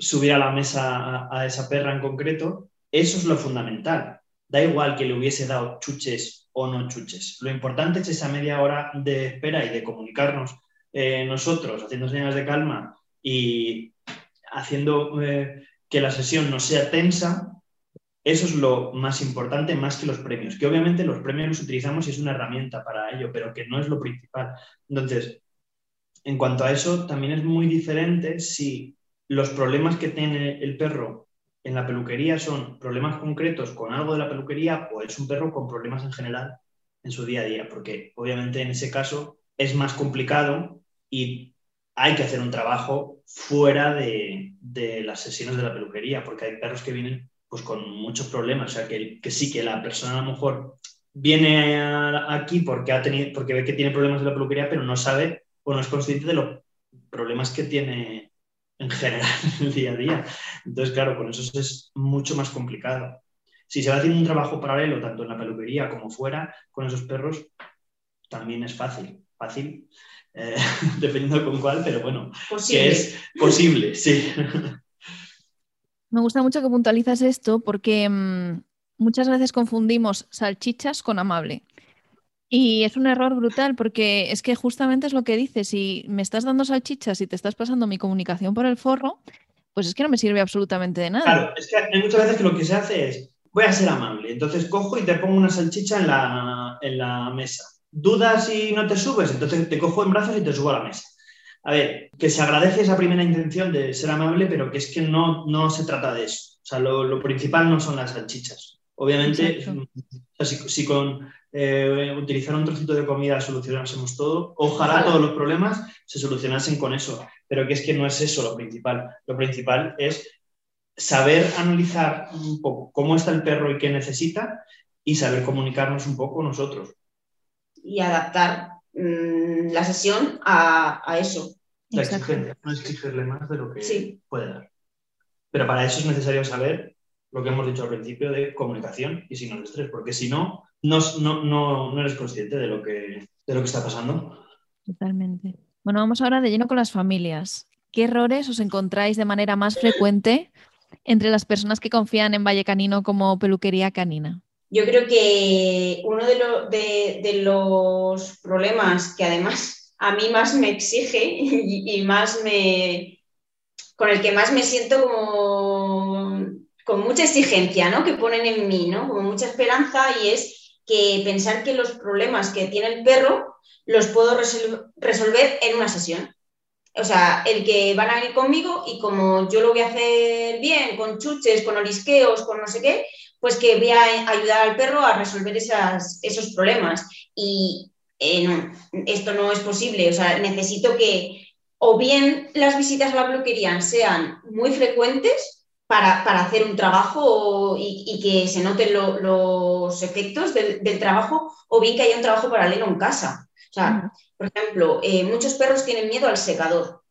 subir a la mesa a, esa perra en concreto. Eso es lo fundamental. Da igual que le hubiese dado chuches o no chuches. Lo importante es esa media hora de espera y de comunicarnos eh, nosotros, haciendo señales de calma y haciendo eh, que la sesión no sea tensa, eso es lo más importante, más que los premios, que obviamente los premios los utilizamos y es una herramienta para ello, pero que no es lo principal. Entonces, en cuanto a eso, también es muy diferente si los problemas que tiene el perro en la peluquería son problemas concretos con algo de la peluquería o es un perro con problemas en general en su día a día, porque obviamente en ese caso es más complicado y hay que hacer un trabajo fuera de, las sesiones de la peluquería, porque hay perros que vienen pues, con muchos problemas. O sea, que, sí, que la persona a lo mejor viene aquí porque, ha tenido, porque ve que tiene problemas de la peluquería, pero no sabe o no es consciente de los problemas que tiene en general en el día a día. Entonces, claro, con eso es mucho más complicado. Si se va haciendo un trabajo paralelo, tanto en la peluquería como fuera, con esos perros, también es fácil. Fácil eh, dependiendo con cuál, pero bueno, que es posible, sí. Me gusta mucho que puntualizas esto porque mm, muchas veces confundimos salchichas con amable. Y es un error brutal porque es que justamente es lo que dices, si me estás dando salchichas y te estás pasando mi comunicación por el forro, pues es que no me sirve absolutamente de nada. Claro, es que hay muchas veces que lo que se hace es, voy a ser amable, entonces cojo y te pongo una salchicha en la, en la mesa dudas y no te subes, entonces te cojo en brazos y te subo a la mesa. A ver, que se agradece esa primera intención de ser amable, pero que es que no, no se trata de eso. O sea, lo, principal no son las salchichas. Obviamente, si, con eh, utilizar un trocito de comida solucionásemos todo, ojalá todos los problemas se solucionasen con eso, pero que es que no es eso lo principal. Lo principal es saber analizar un poco cómo está el perro y qué necesita y saber comunicarnos un poco nosotros y adaptar mm, la sesión a, eso. La exigencia, no exigirle más de lo que puede dar. Pero para eso es necesario saber lo que hemos dicho al principio de comunicación y signos de estrés, porque si no, no, no, no, no eres consciente de lo, que, de lo que está pasando. Totalmente. Bueno, vamos ahora de lleno con las familias. ¿Qué errores os encontráis de manera más frecuente entre las personas que confían en Valle Canino como peluquería canina? Yo creo que uno de, de, los problemas que además a mí más me exige y, más me con el que más me siento como con mucha exigencia, ¿no? Que ponen en mí, ¿no? Como mucha esperanza y es que pensar que los problemas que tiene el perro los puedo resolver en una sesión o sea, el que van a ir conmigo y como yo lo voy a hacer bien, con chuches, con olisqueos, con no sé qué, pues que voy a ayudar al perro a resolver esos problemas. Y eh, no, esto no es posible, o sea, necesito que o bien las visitas a la peluquería sean muy frecuentes para, hacer un trabajo y, que se noten los efectos del, del, trabajo, o bien que haya un trabajo paralelo en casa. O sea, por ejemplo, eh, muchos perros tienen miedo al secador.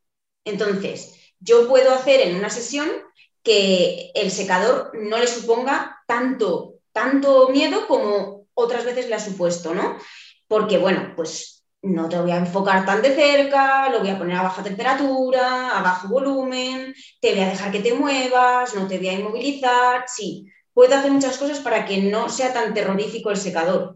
Entonces, yo puedo hacer en una sesión que el secador no le suponga tanto, tanto miedo como otras veces le ha supuesto, ¿no? Porque, bueno, pues no te voy a enfocar tan de cerca, lo voy a poner a baja temperatura, a bajo volumen, te voy a dejar que te muevas, no te voy a inmovilizar, sí, puedo hacer muchas cosas para que no sea tan terrorífico el secador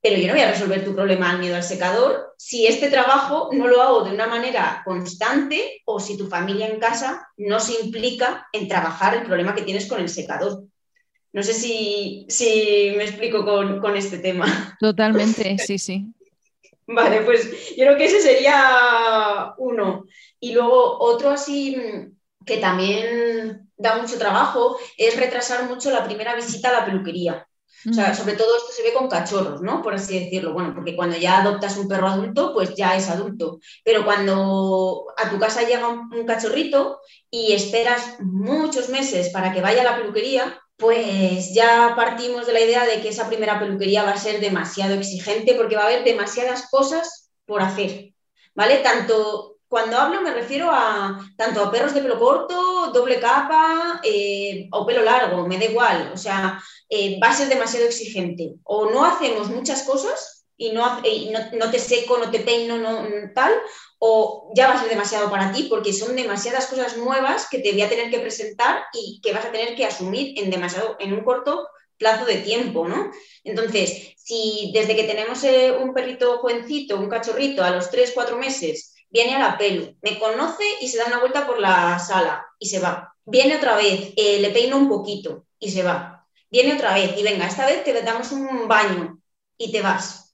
pero yo no voy a resolver tu problema al miedo al secador si este trabajo no lo hago de una manera constante o si tu familia en casa no se implica en trabajar el problema que tienes con el secador. No sé si, me explico con, este tema. Totalmente, sí, sí. Vale, pues yo creo que ese sería uno. Y luego otro así que también da mucho trabajo es retrasar mucho la primera visita a la peluquería. O sea, sobre todo esto se ve con cachorros, ¿no? Por así decirlo. Bueno, porque cuando ya adoptas un perro adulto, pues ya es adulto. Pero cuando a tu casa llega un, cachorrito y esperas muchos meses para que vaya a la peluquería, pues ya partimos de la idea de que esa primera peluquería va a ser demasiado exigente porque va a haber demasiadas cosas por hacer, ¿vale? Tanto cuando hablo me refiero a tanto a perros de pelo corto, doble capa eh, o pelo largo, me da igual. O sea, eh, va a ser demasiado exigente. O no hacemos muchas cosas y no, no, te seco, no te peino, no, tal, o ya va a ser demasiado para ti porque son demasiadas cosas nuevas que te voy a tener que presentar y que vas a tener que asumir en, demasiado, en un corto plazo de tiempo, ¿no? Entonces, si desde que tenemos eh, un perrito jovencito, un cachorrito, a los 3, 4 meses, viene a la pelu, me conoce y se da una vuelta por la sala y se va. Viene otra vez, eh, le peino un poquito y se va. Viene otra vez y venga, esta vez te damos un baño y te vas.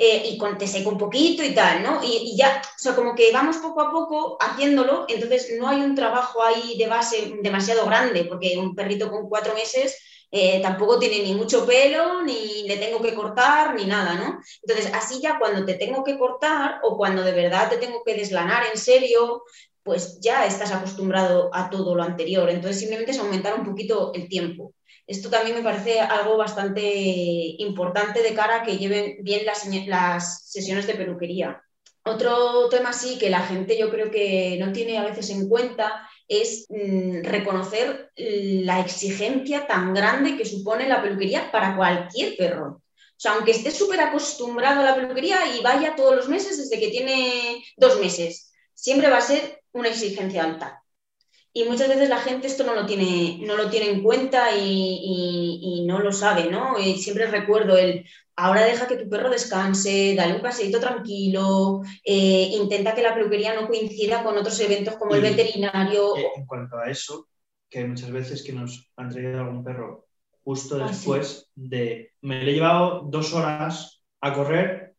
Eh, y con, te seco un poquito y tal, ¿no? Y, ya, o sea, como que vamos poco a poco haciéndolo, entonces no hay un trabajo ahí de base demasiado grande, porque un perrito con cuatro meses eh, tampoco tiene ni mucho pelo, ni le tengo que cortar, ni nada, ¿no? Entonces, así ya cuando te tengo que cortar o cuando de verdad te tengo que deslanar en serio, pues ya estás acostumbrado a todo lo anterior. Entonces, simplemente es aumentar un poquito el tiempo. Esto también me parece algo bastante importante de cara a que lleven bien las, sesiones de peluquería. Otro tema sí que la gente yo creo que no tiene a veces en cuenta es mm, reconocer la exigencia tan grande que supone la peluquería para cualquier perro. O sea, aunque esté súper acostumbrado a la peluquería y vaya todos los meses desde que tiene dos meses, siempre va a ser una exigencia alta. Y muchas veces la gente esto no lo tiene, no lo tiene en cuenta y, no lo sabe, ¿no? Y siempre recuerdo el, ahora deja que tu perro descanse, dale un paseito tranquilo, eh, intenta que la peluquería no coincida con otros eventos como el veterinario. En cuanto a eso, que hay muchas veces que nos han traído algún perro justo ah, después de, me le he llevado dos horas a correr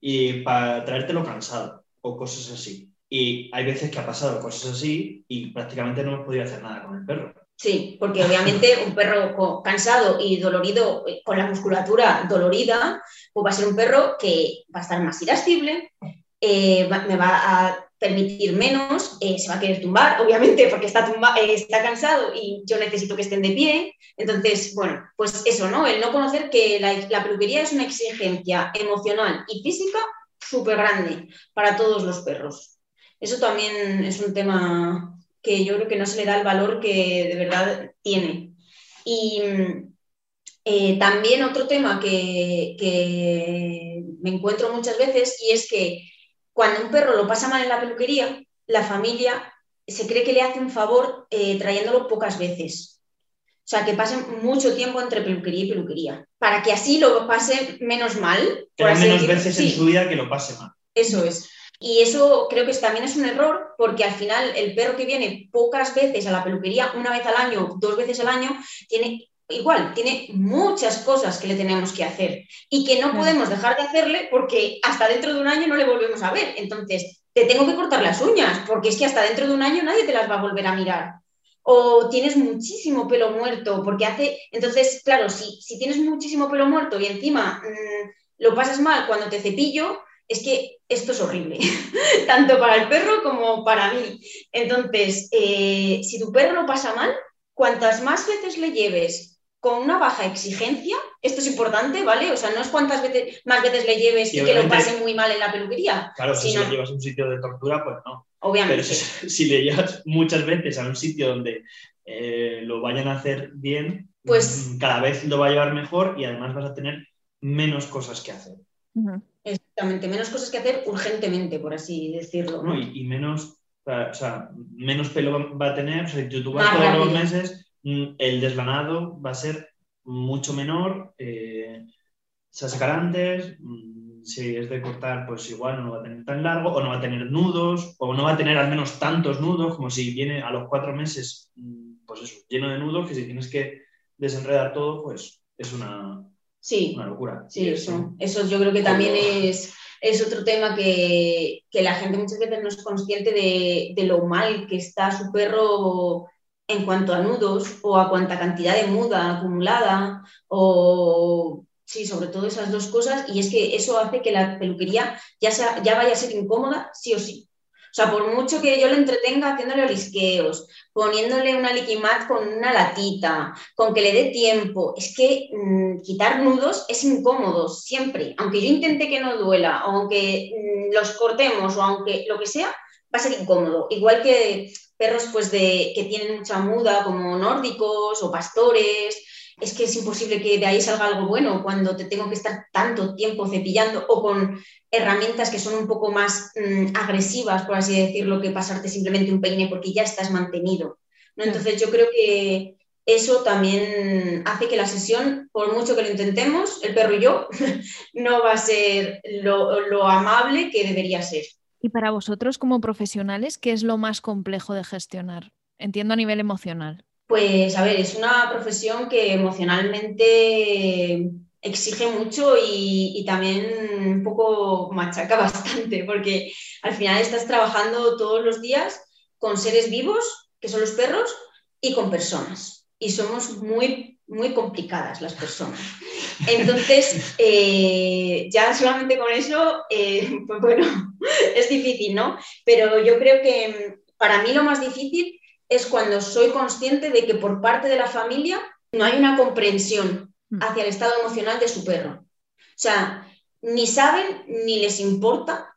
y para traértelo cansado o cosas así. Y hay veces que ha pasado cosas así y prácticamente no hemos podido hacer nada con el perro. Sí, porque obviamente un perro cansado y dolorido, eh, con la musculatura dolorida, pues va a ser un perro que va a estar más irascible, eh, me va a permitir menos, eh, se va a querer tumbar, obviamente, porque está, está cansado y yo necesito que estén de pie. Entonces, bueno, pues eso, ¿no? El no conocer que la, la peluquería es una exigencia emocional y física súper grande para todos los perros. Eso también es un tema que yo creo que no se le da el valor que de verdad tiene. Y eh, también otro tema que, que me encuentro muchas veces y es que cuando un perro lo pasa mal en la peluquería, la familia se cree que le hace un favor eh, trayéndolo pocas veces. O sea, que pasen mucho tiempo entre peluquería y peluquería, para que así lo pase menos mal. Que menos veces en su vida que lo pase mal. Eso es. Y eso creo que también es un error, porque al final el perro que viene pocas veces a la peluquería, una vez al año, dos veces al año, tiene igual, tiene muchas cosas que le tenemos que hacer y que no podemos dejar de hacerle porque hasta dentro de un año no le volvemos a ver. Entonces, te tengo que cortar las uñas porque es que hasta dentro de un año nadie te las va a volver a mirar. O tienes muchísimo pelo muerto porque hace... Entonces, claro, si, si tienes muchísimo pelo muerto y encima mm, lo pasas mal cuando te cepillo, es que esto es horrible, tanto para el perro como para mí. Entonces, eh, si tu perro lo pasa mal, cuantas más veces le lleves con una baja exigencia, esto es importante, ¿vale? O sea, no es cuántas veces más veces le lleves y, que lo pase muy mal en la peluquería. Claro, si lo llevas a un sitio de tortura, pues no. Obviamente. Pero si, le llevas muchas veces a un sitio donde eh, lo vayan a hacer bien, pues mm, cada vez lo va a llevar mejor y además vas a tener menos cosas que hacer. Exactamente, menos cosas que hacer urgentemente, por así decirlo. ¿no? y, menos, o sea, menos pelo va a tener, o sea, tú, tú vas todos los meses Mm, el deslanado va a ser mucho menor, eh, se sacará antes, mm, si es de cortar, pues igual no va a tener tan largo, o no va a tener nudos, o no va a tener al menos tantos nudos, como si viene a los cuatro meses, mm, pues eso, lleno de nudos, que si tienes que desenredar todo, pues es una, sí, una locura. Sí, eso, eso yo creo que también es, es otro tema que, la gente muchas veces no es consciente de, de lo mal que está su perro en cuanto a nudos o a cuánta cantidad de muda acumulada o sí, sobre todo esas dos cosas. Y es que eso hace que la peluquería ya, sea, ya vaya a ser incómoda sí o sí. O sea, por mucho que yo le entretenga haciéndole olisqueos, poniéndole una liquimat con una latita, con que le dé tiempo, es que mm, quitar nudos es incómodo siempre. Aunque yo intente que no duela, aunque mm, los cortemos o aunque lo que sea, va a ser incómodo. Igual que perros pues de, que tienen mucha muda, como nórdicos o pastores. Es que es imposible que de ahí salga algo bueno cuando te tengo que estar tanto tiempo cepillando o con herramientas que son un poco más mm, agresivas, por así decirlo, que pasarte simplemente un peine porque ya estás mantenido. ¿no? Entonces yo creo que eso también hace que la sesión, por mucho que lo intentemos, el perro y yo, no va a ser lo amable que debería ser. Y para vosotros como profesionales, ¿qué es lo más complejo de gestionar? Entiendo a nivel emocional. Pues a ver, es una profesión que emocionalmente exige mucho y, también un poco machaca bastante, porque al final estás trabajando todos los días con seres vivos, que son los perros, y con personas. Y somos muy, muy complicadas las personas. Entonces, eh, ya solamente con eso, eh, pues bueno, es difícil, ¿no? Pero yo creo que mm, para mí lo más difícil es cuando soy consciente de que por parte de la familia no hay una comprensión mm. hacia el estado emocional de su perro. O sea, ni saben ni les importa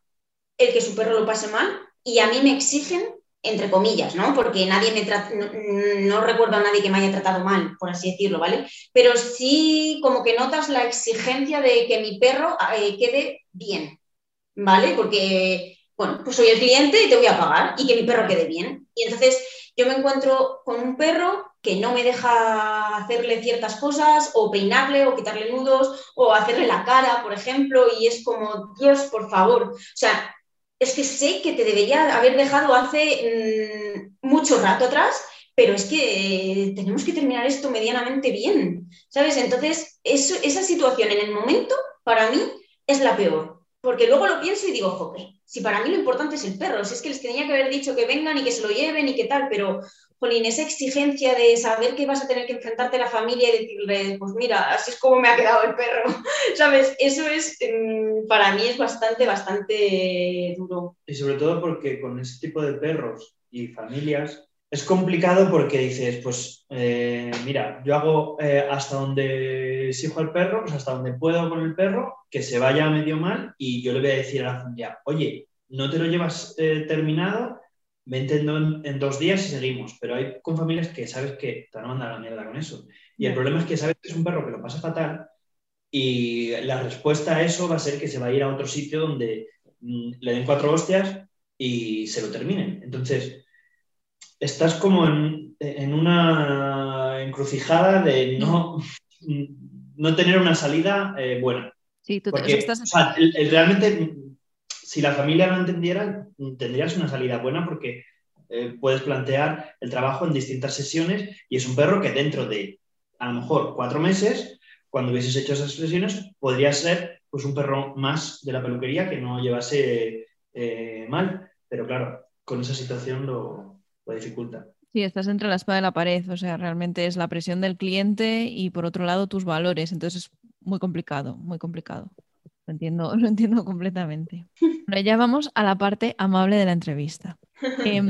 el que su perro lo pase mal y a mí me exigen entre comillas, ¿no? Porque nadie me no, recuerdo a nadie que me haya tratado mal, por así decirlo, ¿vale? Pero sí como que notas la exigencia de que mi perro eh, quede bien, ¿vale? Porque, bueno, pues soy el cliente y te voy a pagar y que mi perro quede bien. Y entonces yo me encuentro con un perro que no me deja hacerle ciertas cosas o peinarle o quitarle nudos o hacerle la cara, por ejemplo, y es como, Dios, por favor, o sea, es que sé que te debería haber dejado hace mm, mucho rato atrás, pero es que tenemos que terminar esto medianamente bien, ¿sabes? Entonces, esa situación en el momento, para mí, es la peor, porque luego lo pienso y digo, joder, si para mí lo importante es el perro, si es que les tenía que haber dicho que vengan y que se lo lleven y qué tal, pero Jolín, esa exigencia de saber que vas a tener que enfrentarte a la familia y decirle, pues mira, así es como me ha quedado el perro, ¿sabes? Eso es, mm, para mí es bastante, bastante duro. Y sobre todo porque con ese tipo de perros y familias es complicado porque dices, pues eh, mira, yo hago eh, hasta donde exijo al perro, pues hasta donde puedo con el perro, que se vaya medio mal y yo le voy a decir a la familia, oye, no te lo llevas eh, terminado vente en, en, dos días y seguimos. Pero hay con familias que sabes que te van a mandar la mierda con eso. Y el problema es que sabes que es un perro que lo pasa fatal y la respuesta a eso va a ser que se va a ir a otro sitio donde mm, le den cuatro hostias y se lo terminen. Entonces, estás como en, una encrucijada de no, no tener una salida eh, buena. Sí, tú Porque, estás... realmente, si la familia lo entendiera, tendrías una salida buena porque eh, puedes plantear el trabajo en distintas sesiones y es un perro que dentro de a lo mejor cuatro meses, cuando hubieses hecho esas sesiones, podría ser pues un perro más de la peluquería que no llevase eh, mal. Pero claro, con esa situación lo, lo dificulta. Sí, estás entre la espada y la pared, o sea, realmente es la presión del cliente y por otro lado tus valores, entonces es muy complicado, muy complicado. Lo entiendo, lo entiendo completamente. Bueno, ya vamos a la parte amable de la entrevista. Eh,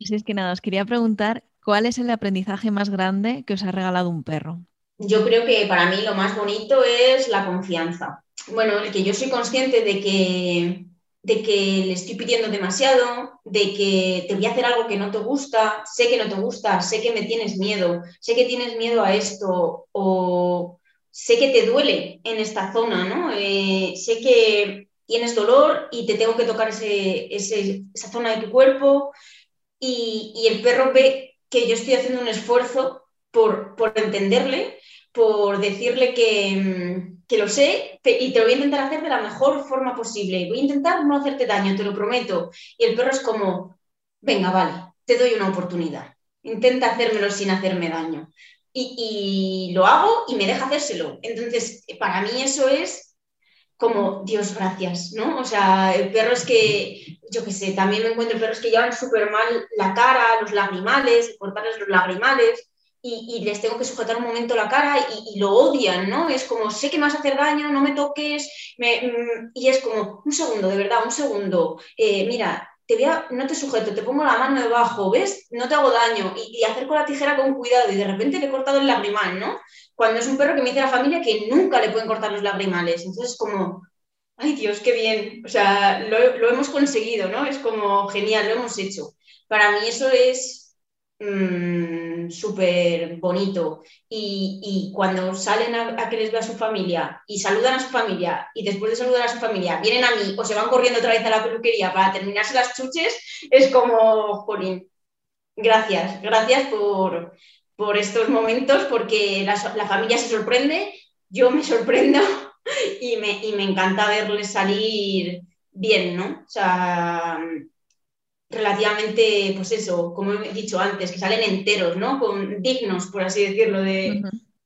si es que nada, os quería preguntar cuál es el aprendizaje más grande que os ha regalado un perro. Yo creo que para mí lo más bonito es la confianza. Bueno, el que yo soy consciente de que de que le estoy pidiendo demasiado, de que te voy a hacer algo que no te gusta, sé que no te gusta, sé que me tienes miedo, sé que tienes miedo a esto o sé que te duele en esta zona, ¿no? Eh, sé que tienes dolor y te tengo que tocar esa zona de tu cuerpo y, y, el perro ve que yo estoy haciendo un esfuerzo por, por entenderle, por decirle que mm, que lo sé y te lo voy a intentar hacer de la mejor forma posible. Voy a intentar no hacerte daño, te lo prometo. Y el perro es como, venga, vale, te doy una oportunidad. Intenta hacérmelo sin hacerme daño. Y, lo hago y me deja hacérselo. Entonces, para mí eso es como, Dios, gracias, ¿no? O sea, el perro es que, yo qué sé, también me encuentro perros que llevan súper mal la cara, los lagrimales, cortarles los lagrimales y, les tengo que sujetar un momento la cara y, lo odian, ¿no? Es como, sé que me vas a hacer daño, no me toques, mm, y es como, un segundo, de verdad, un segundo, eh, mira, te voy no te sujeto, te pongo la mano debajo, ¿ves? No te hago daño, y, acerco la tijera con cuidado, y de repente le he cortado el lagrimal, ¿no? Cuando es un perro que me dice la familia que nunca le pueden cortar los lagrimales, entonces es como, ay Dios, qué bien, o sea, lo, lo hemos conseguido, ¿no? Es como, genial, lo hemos hecho. Para mí eso es Mm, súper bonito. Y, cuando salen a, que les vea su familia y saludan a su familia y después de saludar a su familia vienen a mí o se van corriendo otra vez a la peluquería para terminarse las chuches, es como, Jolín, gracias, gracias por, estos momentos porque la, familia se sorprende, yo me sorprendo y me, y me encanta verles salir bien, ¿no? O sea, relativamente, pues eso, como he dicho antes, que salen enteros, ¿no? Con dignos, por así decirlo, de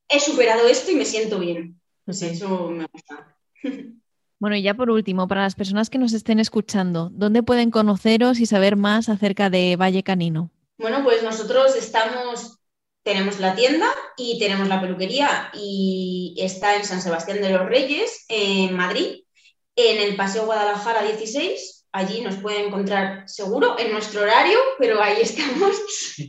he superado esto y me siento bien. Pues eso me gusta. Bueno, y ya por último, para las personas que nos estén escuchando, ¿dónde pueden conoceros y saber más acerca de Valle Canino? Bueno, pues nosotros estamos, tenemos la tienda y tenemos la peluquería y está en San Sebastián de los Reyes, en Madrid, en el Paseo Guadalajara 16 allí nos pueden encontrar seguro en nuestro horario, pero ahí estamos.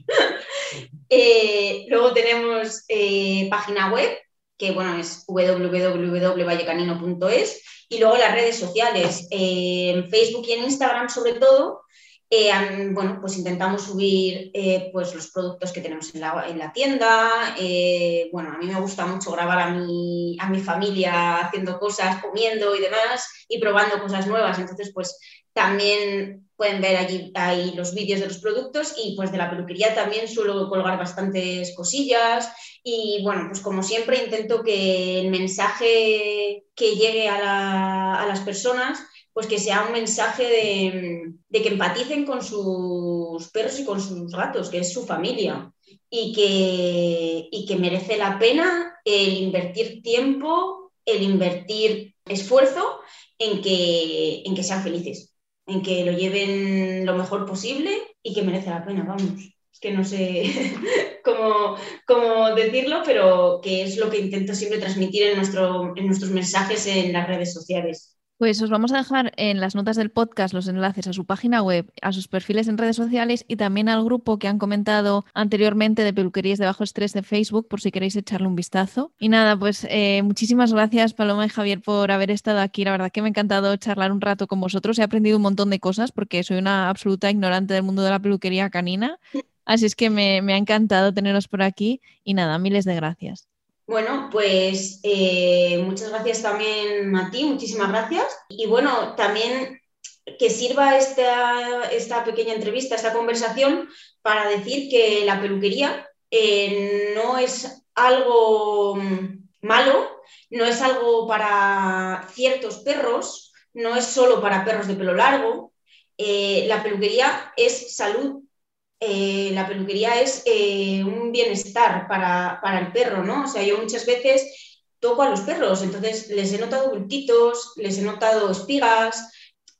Eh, luego tenemos eh, página web, que bueno, es www.vallecanino.es, y luego las redes sociales, eh, en Facebook y en Instagram sobre todo, eh, bueno, pues intentamos subir eh, pues los productos que tenemos en la, tienda. Eh, bueno, a mí me gusta mucho grabar a mi, a mi familia haciendo cosas, comiendo y demás, y probando cosas nuevas. Entonces, pues también pueden ver allí ahí los vídeos de los productos y pues de la peluquería también suelo colgar bastantes cosillas y bueno, pues como siempre intento que el mensaje que llegue a, a las personas pues que sea un mensaje de, que empaticen con sus perros y con sus gatos, que es su familia, y que, que merece la pena el invertir tiempo, el invertir esfuerzo en que, en que sean felices, en que lo lleven lo mejor posible y que merece la pena, vamos. Es que no sé cómo, cómo decirlo, pero que es lo que intento siempre transmitir en, nuestro, en nuestros mensajes en las redes sociales Pues os vamos a dejar en las notas del podcast los enlaces a su página web, a sus perfiles en redes sociales y también al grupo que han comentado anteriormente de peluquerías de bajo estrés de Facebook por si queréis echarle un vistazo. Y nada, pues eh, muchísimas gracias Paloma y Javier por haber estado aquí. La verdad que me ha encantado charlar un rato con vosotros. He aprendido un montón de cosas porque soy una absoluta ignorante del mundo de la peluquería canina. Así es que me, me ha encantado teneros por aquí y nada, miles de gracias. Bueno, pues eh, muchas gracias también a ti, muchísimas gracias. Y bueno, también que sirva esta, esta pequeña entrevista, esta conversación, para decir que la peluquería eh, no es algo malo, no es algo para ciertos perros, no es solo para perros de pelo largo. Eh, la peluquería es salud eh, la peluquería es eh, un bienestar para, el perro, ¿no? O sea, yo muchas veces toco a los perros, entonces les he notado bultitos, les he notado espigas,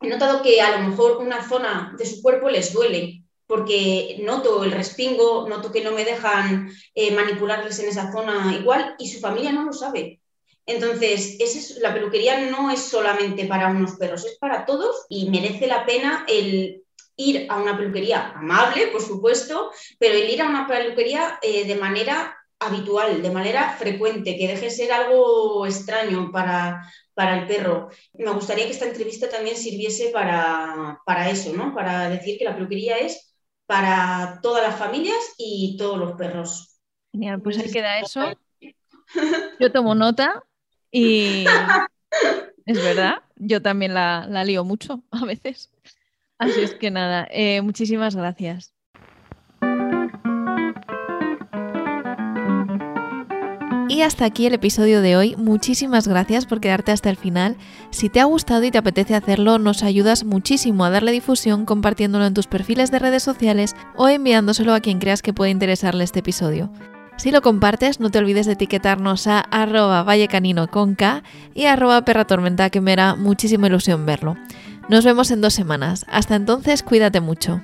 he notado que a lo mejor una zona de su cuerpo les duele, porque noto el respingo, noto que no me dejan eh, manipularles en esa zona igual y su familia no lo sabe. Entonces, es, la peluquería no es solamente para unos perros, es para todos y merece la pena el ir a una peluquería amable, por supuesto, pero el ir a una peluquería eh, de manera habitual, de manera frecuente, que deje de ser algo extraño para, para el perro. Me gustaría que esta entrevista también sirviese para, para eso, ¿no? Para decir que la peluquería es para todas las familias y todos los perros. Genial, pues ahí queda eso. Yo tomo nota y es verdad, yo también la, la lío mucho a veces. Así es que nada, eh, muchísimas gracias. Y hasta aquí el episodio de hoy. Muchísimas gracias por quedarte hasta el final. Si te ha gustado y te apetece hacerlo, nos ayudas muchísimo a darle difusión compartiéndolo en tus perfiles de redes sociales o enviándoselo a quien creas que puede interesarle este episodio. Si lo compartes, no te olvides de etiquetarnos a arroba vallecanino con K y arroba perratormenta que me hará muchísima ilusión verlo. Nos vemos en dos semanas. Hasta entonces, cuídate mucho.